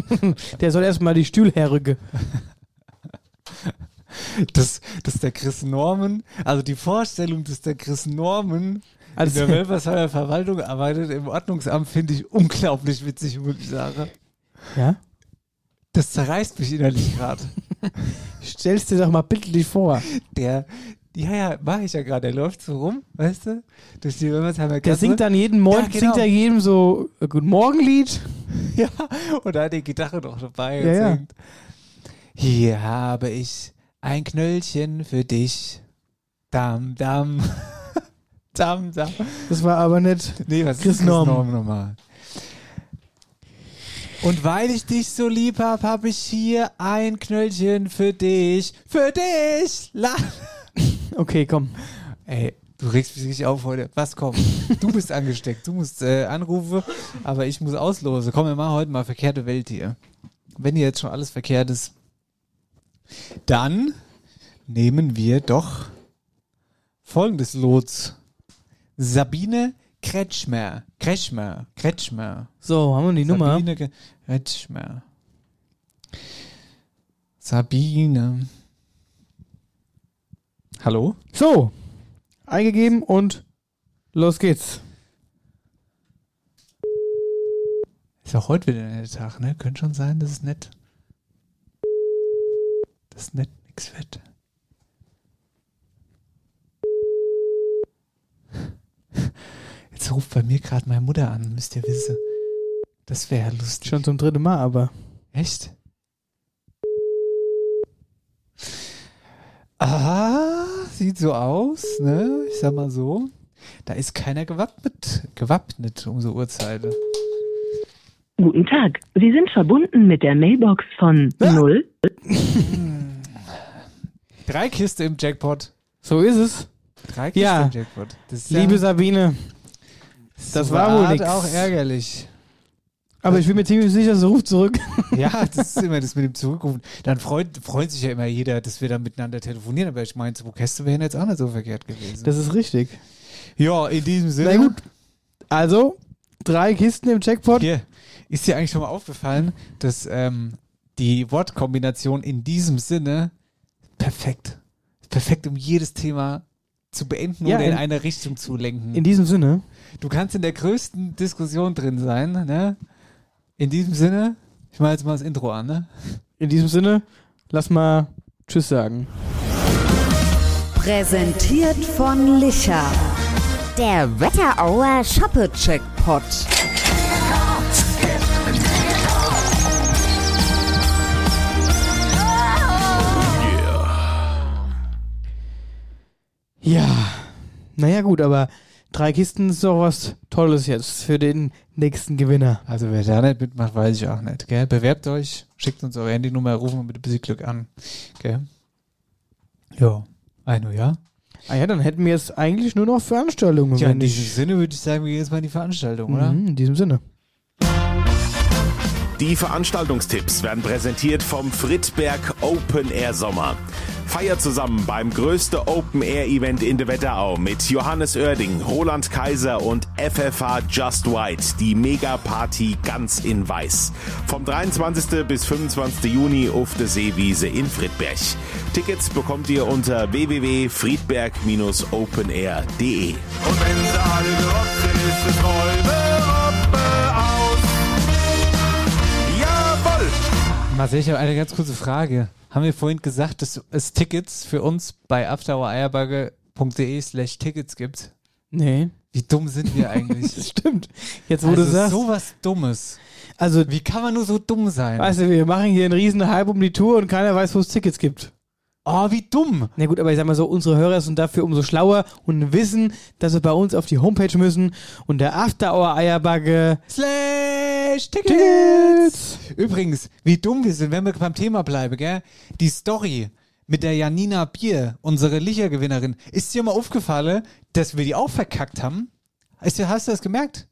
der soll erstmal die Stühle herrücken. dass, dass der Chris Norman, also die Vorstellung, dass der Chris Norman Also- in der Welversheimer Verwaltung arbeitet, im Ordnungsamt, finde ich unglaublich witzig, muss ich sagen. Ja? Das zerreißt mich innerlich gerade. Stellst dir doch mal bildlich vor. Der, ja, ja, mache ich ja gerade, der läuft so rum, weißt du, durch die Welversheimer Der singt dann jeden Morgen, Ja, genau. singt er jedem so ein Guten Morgen-Lied. Ja, und da hat die Gitarre noch dabei Ja, und singt. Hier habe ich ein Knöllchen für dich. Dam, dam. dam, dam. Das war aber nicht Nee, was Chris ist Chris. Norman nochmal? Und weil ich dich so lieb hab, hab ich hier ein Knöllchen für dich. Für dich! La Okay, komm. Ey, du regst mich richtig auf heute. Was kommt? Du bist angesteckt. Du musst äh, anrufen, aber ich muss auslosen. Komm, wir machen heute mal verkehrte Welt hier. Wenn hier jetzt schon alles verkehrt ist, dann nehmen wir doch folgendes Lots. Sabine Kretschmer. Kretschmer. Kretschmer. So, haben wir die Nummer. Sabine Kretschmer. Sabine. Hallo? So, eingegeben und los geht's. Ist auch heute wieder ein Tag, ne? Könnte schon sein, dass es nett. Das nett nix wird. Jetzt ruft bei mir gerade meine Mutter an, müsst ihr wissen. Das wäre ja lustig. Schon zum dritten Mal, aber. Echt? Ah, sieht so aus, ne? Ich sag mal so. Da ist keiner gewappnet, gewappnet um so Uhrzeit. Guten Tag. Sie sind verbunden mit der Mailbox von 0. Drei Kiste im Jackpot. So ist es. Drei Ja, Kisten Jackpot. Das ist ja- liebe Sabine, das war wohl Hart nichts. auch ärgerlich. Aber ich bin mir ziemlich sicher, sie ruft zurück. Ja, das ist immer das mit dem Zurückrufen. Dann freut, freut sich ja immer jeder, dass wir dann miteinander telefonieren. Aber ich meine, Orchester wären jetzt auch nicht so verkehrt gewesen. Das ist richtig. ja, in diesem Sinne. Na gut. Also, drei Kisten im Jackpot. Hier, ist dir eigentlich schon mal aufgefallen, dass ähm, die Wortkombination in diesem Sinne perfekt. Perfekt, um jedes Thema zu beenden Ja, oder in, in- eine Richtung zu lenken. In diesem Sinne. du kannst in der größten Diskussion drin sein, ne? In diesem Sinne, ich mache jetzt mal das Intro an, ne? In diesem Sinne, lass mal Tschüss sagen. Präsentiert von Licher. Der Wetterauer Shoppe-Checkpot. Ja. Naja, gut, aber drei Kisten ist doch was Tolles jetzt für den nächsten Gewinner. Also wer da nicht mitmacht, weiß ich auch nicht. Gell? Bewerbt euch, schickt uns eure Handynummer, rufen wir mit ein bisschen Glück an. Gell? Ja. Eino, ja? Ah ja, dann hätten wir jetzt eigentlich nur noch Veranstaltungen. Ja, in diesem Sinne würde ich sagen, wir gehen jetzt mal in die Veranstaltung, oder? Mhm, in diesem Sinne. Die Veranstaltungstipps werden präsentiert vom Friedberg Open Air Sommer. Feiert zusammen beim größten Open Air Event in der Wetterau mit Johannes Oerding, Roland Kaiser und FFH Just White, die Mega Party ganz in weiß. Vom 23. bis 25. Juni auf der Seewiese in Friedberg. Tickets bekommt ihr unter www.friedberg-openair.de. Und wenn sie alle gerobbt sind, ist es Räume, Marcel, ich habe eine ganz kurze Frage. Haben wir vorhin gesagt, dass es Tickets für uns bei afterhoureierbagge.de slash Tickets gibt? Nee. Wie dumm sind wir eigentlich? Das stimmt. Jetzt, wo also du sagst. sowas Dummes. Also, Wie kann man nur so dumm sein? weißt du, wir machen hier einen riesen Hype um die Tour und keiner weiß, wo es Tickets gibt. Oh, wie dumm. Na gut, aber ich sag mal so, unsere Hörer sind dafür umso schlauer und wissen, dass sie bei uns auf die Homepage müssen und der After Hour Eierbagge Slash Tickets. Tickets. Übrigens, wie dumm wir sind, wenn wir beim Thema bleiben, gell? Die Story mit der Janina Bier, unsere Lichergewinnerin, ist dir mal aufgefallen, dass wir die auch verkackt haben? Ist dir- Hast du das gemerkt?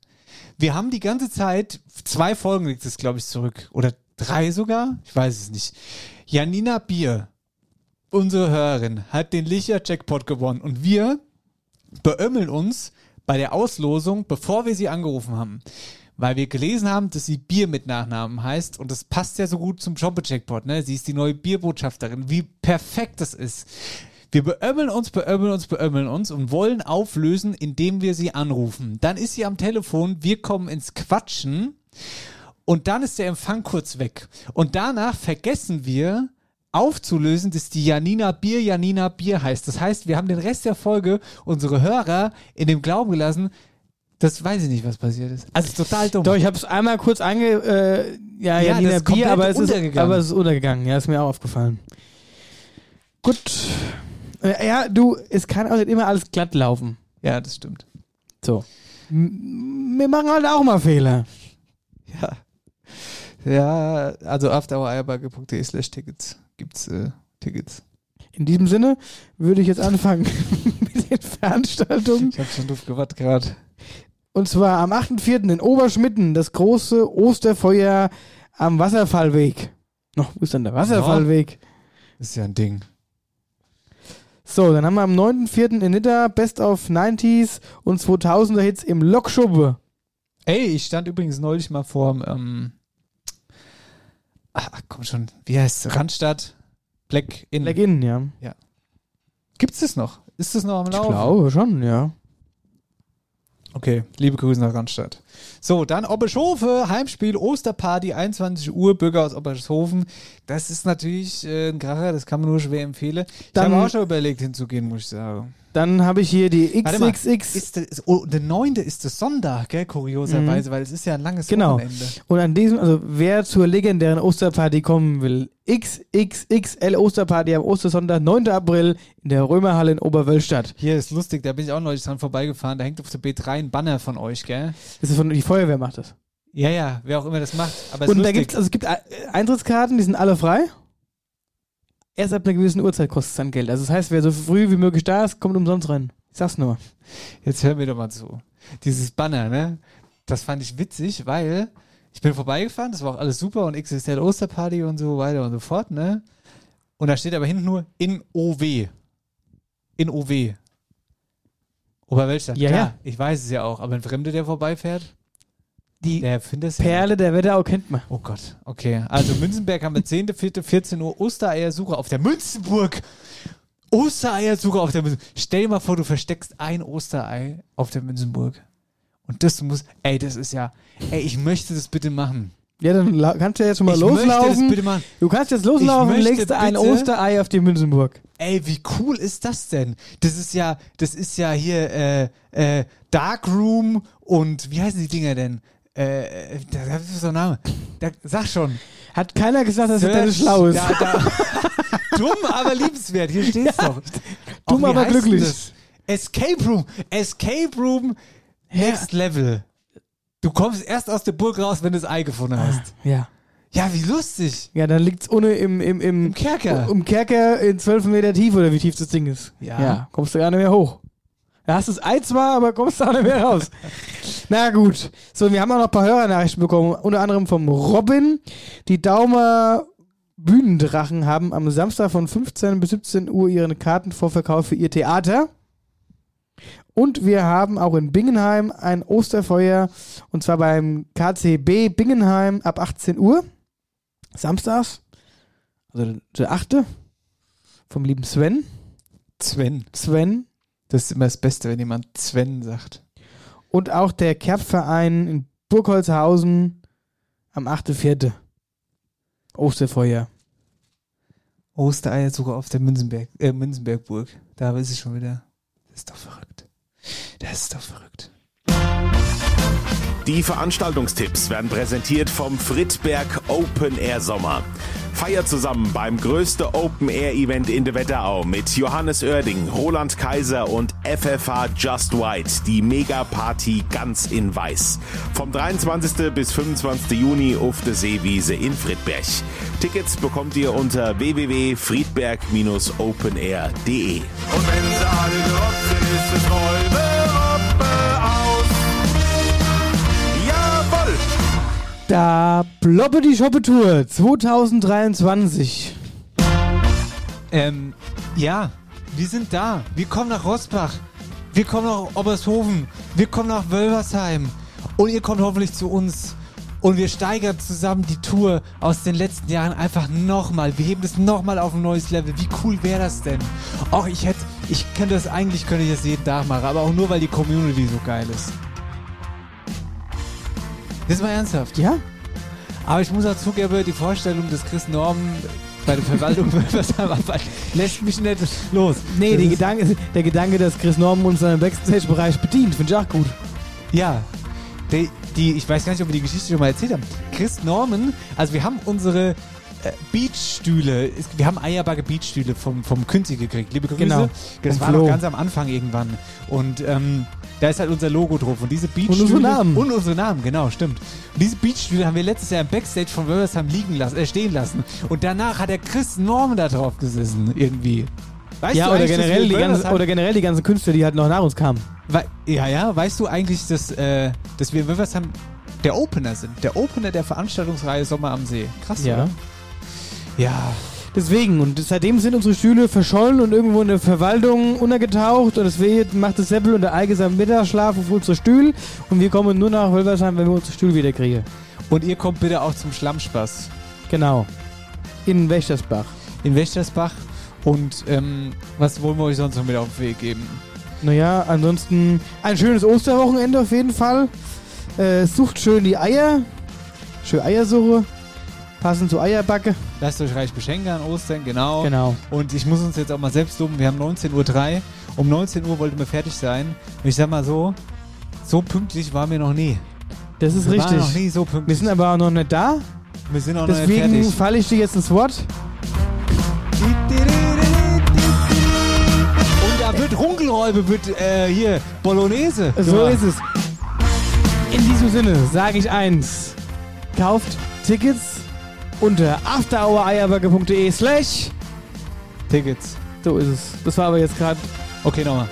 Wir haben die ganze Zeit, zwei Folgen liegt es, glaube ich, zurück. Oder drei sogar? Ich weiß es nicht. Janina Bier, unsere Hörerin, hat den Licher-Jackpot gewonnen. Und wir beömmeln uns bei der Auslosung, bevor wir sie angerufen haben. Weil wir gelesen haben, dass sie Bier mit Nachnamen heißt und das passt ja so gut zum Shoppe-Jackpot, ne? Sie ist die neue Bierbotschafterin. Wie perfekt das ist. Wir beömmeln uns, beömmeln uns, beömmeln uns und wollen auflösen, indem wir sie anrufen. Dann ist sie am Telefon, wir kommen ins Quatschen und dann ist der Empfang kurz weg. Und danach vergessen wir aufzulösen, dass die Janina Bier Janina Bier heißt. Das heißt, wir haben den Rest der Folge unsere Hörer in dem Glauben gelassen, das weiß ich nicht, was passiert ist. Also total dumm. Doch, ich habe es einmal kurz ange... Äh, ja, Ja, Janina das ist Bier, aber es, ist, untergegangen. aber es ist untergegangen. Ja, ist mir auch aufgefallen. Gut. Äh, Ja, du, es kann auch nicht immer alles glatt laufen. Ja, das stimmt. So. M- Wir machen halt auch mal Fehler. Ja. Ja, also afterhoureierbagge.de slash Tickets gibt's äh, Tickets. In diesem Sinne würde ich jetzt anfangen mit den Veranstaltungen. Ich habe schon Luft gewartet gerade. Und zwar am 8.4. in Oberschmitten das große Osterfeuer am Wasserfallweg. Noch, wo ist denn der Wasserfallweg? Ist ja ein Ding. So, dann haben wir am 9.4. in Nidda Best of 90s und 2000er Hits im Lokschuppe. Ey, ich stand übrigens neulich mal vor ähm, ach, komm schon, wie heißt Randstadt? Black Inn. Black Inn, ja. Ja. Gibt's das noch? Ist das noch am Ich Laufen? glaube schon, ja. Okay, liebe Grüße nach Randstadt. So, dann Obershofe, Heimspiel, Osterparty, 21 Uhr, Bürger aus Obershofen. Das ist natürlich äh, ein Kracher, das kann man nur schwer empfehlen. Ich habe auch schon überlegt hinzugehen, muss ich sagen. Dann habe ich hier die XXX. Das, ist, oh, der 9. ist das Sonntag, gell, kurioserweise, weil es ist ja ein langes Genau. Wochenende. Und an diesem, also wer zur legendären Osterparty kommen will, XXXL Osterparty am Ostersonntag, 9. April in der Römerhalle in Oberwölstadt. Hier ist lustig, da bin ich auch neulich dran vorbeigefahren, da hängt auf der B3 ein Banner von euch, gell? Das ist von, die Feuerwehr macht das. Ja, ja, wer auch immer das macht. Aber es Und da lustig. gibt's, also es gibt äh, Eintrittskarten, die sind alle frei. Erst ab einer gewissen Uhrzeit kostet es dann Geld. Also das heißt, wer so früh wie möglich da ist, kommt umsonst rein. Sag's nur. Jetzt hör mir doch mal zu. Dieses Banner, ne? Das fand ich witzig, weil ich bin vorbeigefahren, das war auch alles super und XXL Osterparty und so weiter und so fort, ne? Und da steht aber hinten nur in OW. In OW. Oberweltstadt. Ja, Klar, ja. Ich weiß es ja auch, aber ein Fremde, der vorbeifährt, Die der es ja Perle der Wetterau kennt man. Oh Gott, okay. Also Münzenberg haben wir 10.4. 14 Uhr Ostereiersuche auf der Münzenburg. Ostereiersuche auf der Münzenburg. Stell dir mal vor, du versteckst ein Osterei auf der Münzenburg. Und das muss, ey, das ist ja, ey, ich möchte das bitte machen. Ja, dann kannst du ja jetzt schon mal Ich möchte loslaufen. das bitte machen. Du kannst jetzt loslaufen und legst ein Osterei auf die Münzenburg. Ey, wie cool ist das denn? Das ist ja, das ist ja hier äh, äh, Darkroom und wie heißen die Dinger denn? Äh, äh, da da ist so ein Name. Da, sag schon. Hat keiner gesagt, dass Search- das schlau ist. Da, da. Dumm, aber liebenswert. Hier steht's doch. Dumm, aber glücklich. das? Escape Room. Escape Room Next Level. Du kommst erst aus der Burg raus, wenn du das Ei gefunden hast. Ja. Ja, wie lustig. Ja, dann liegt's ohne im, im, im, Im Kerker. Im Kerker in 12 Meter Tiefe oder wie tief das Ding ist. Ja. Ja, kommst du gar nicht mehr hoch. Da hast du das Ei zwar, aber kommst du auch nicht mehr raus. Na gut. So, wir haben auch noch ein paar Hörernachrichten bekommen. Unter anderem vom Robin. Die Daumer Bühnendrachen haben am Samstag von 15 bis 17 Uhr ihren Kartenvorverkauf für ihr Theater. Und wir haben auch in Bingenheim ein Osterfeuer und zwar beim KCB Bingenheim ab 18 Uhr. Samstags. Also der 8. vom lieben Sven. Sven. Sven. Das ist immer das Beste, wenn jemand Sven sagt. Und auch der Kerbverein in Burgholzhausen am 8.4. Osterfeuer. Ostereier sogar auf der Münzenberg, äh, Münzenbergburg. Da ist es schon wieder. Das ist doch verrückt. Das ist doch verrückt. Die Veranstaltungstipps werden präsentiert vom Friedberg Open Air Sommer. Feiert zusammen beim größten Open Air Event in der Wetterau mit Johannes Oerding, Roland Kaiser und FFH Just White, die Mega Party ganz in weiß. Vom 23. bis 25. Juni auf der Seewiese in Friedberg. Tickets bekommt ihr unter www.friedberg-openair.de. Und wenn sie alle sind, ist es Räume, Da ploppe die Shoppe-Tour 2023. Ähm, ja, wir sind da. Wir kommen nach Rosbach. Wir kommen nach Obershofen. Wir kommen nach Wölversheim. Und ihr kommt hoffentlich zu uns. Und wir steigern zusammen die Tour aus den letzten Jahren einfach nochmal. Wir heben das nochmal auf ein neues Level. Wie cool wäre das denn? Auch ich hätte, ich könnte das eigentlich, könnte ich das jeden Tag machen, aber auch nur, weil die Community so geil ist. Das ist mal ernsthaft. Ja? Aber ich muss auch zugeben, die Vorstellung des Chris Norman bei der Verwaltung Wölversheim lässt mich nicht los. Nee, Gedanke, der Gedanke, dass Chris Norman uns seinen Backstage-Bereich bedient, finde ich auch gut. Ja, die, die, ich weiß gar nicht, ob wir die Geschichte schon mal erzählt haben. Chris Norman, also wir haben unsere äh, Beachstühle, wir haben Eierbagge Beachstühle vom, vom Künzi gekriegt. Liebe Grüße. Genau. Das Vom war Flo. noch ganz am Anfang irgendwann. Und ähm, da ist halt unser Logo drauf. Und diese Beachstühle. unsere Namen. Und unsere Namen, genau, stimmt. Und diese Beachstühle haben wir letztes Jahr im Backstage von Wölversheim liegen lassen, äh, stehen lassen. Und danach hat der Chris Norman da drauf gesessen, irgendwie. Weißt ja, du oder generell, die ganzen, oder generell die ganzen Künstler, die halt noch nach uns kamen. Wei- ja, ja, weißt du eigentlich, dass, äh, dass wir in Wölversheim der Opener sind? Der Opener der Veranstaltungsreihe Sommer am See. Krass, Ja. oder? Ja. Deswegen, und seitdem sind unsere Stühle verschollen und irgendwo in der Verwaltung untergetaucht und deswegen macht das Seppel und der Eige seinen Mittagsschlaf auf unsere Stühle und wir kommen nur nach Wölversheim, wenn wir unsere Stühle wieder kriegen. Und ihr kommt bitte auch zum Schlammspaß. Genau. In Wächtersbach. In Wächtersbach. Und ähm, was wollen wir euch sonst noch mit auf den Weg geben? Naja, ansonsten ein schönes Osterwochenende auf jeden Fall. Äh, sucht schön die Eier. Schön Eiersuche. Passend zur Eierbacke. Lasst euch reich beschenken an Ostern, genau. Genau. Und ich muss uns jetzt auch mal selbst loben, wir haben 19.03 Uhr. Um 19 Uhr wollten wir fertig sein. Und ich sag mal so, so pünktlich waren wir noch nie. Das ist wir richtig. Waren noch nie so pünktlich. Wir sind aber auch noch nicht da. Wir sind auch noch nicht Deswegen fertig. falle ich dir jetzt ins Wort. Und da wird Runkelräube, wird äh, hier Bolognese. So gemacht. ist es. In diesem Sinne sage ich eins. Kauft Tickets unter afterhoureierbacke.de slash Tickets. So ist es. Das war aber jetzt gerade. Okay, nochmal.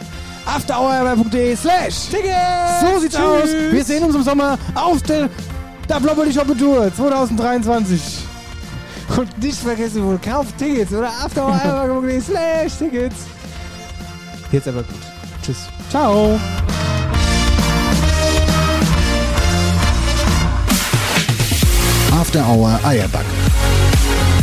afterhour.de slash Tickets. So sieht's Tschüss. aus. Wir sehen uns im Sommer auf der Dablobberli Shoppe Tour 2023. Und nicht vergessen, wo kauft Tickets oder afterhour.de slash Tickets. Jetzt aber gut. Tschüss. Ciao. After Hour Eierback.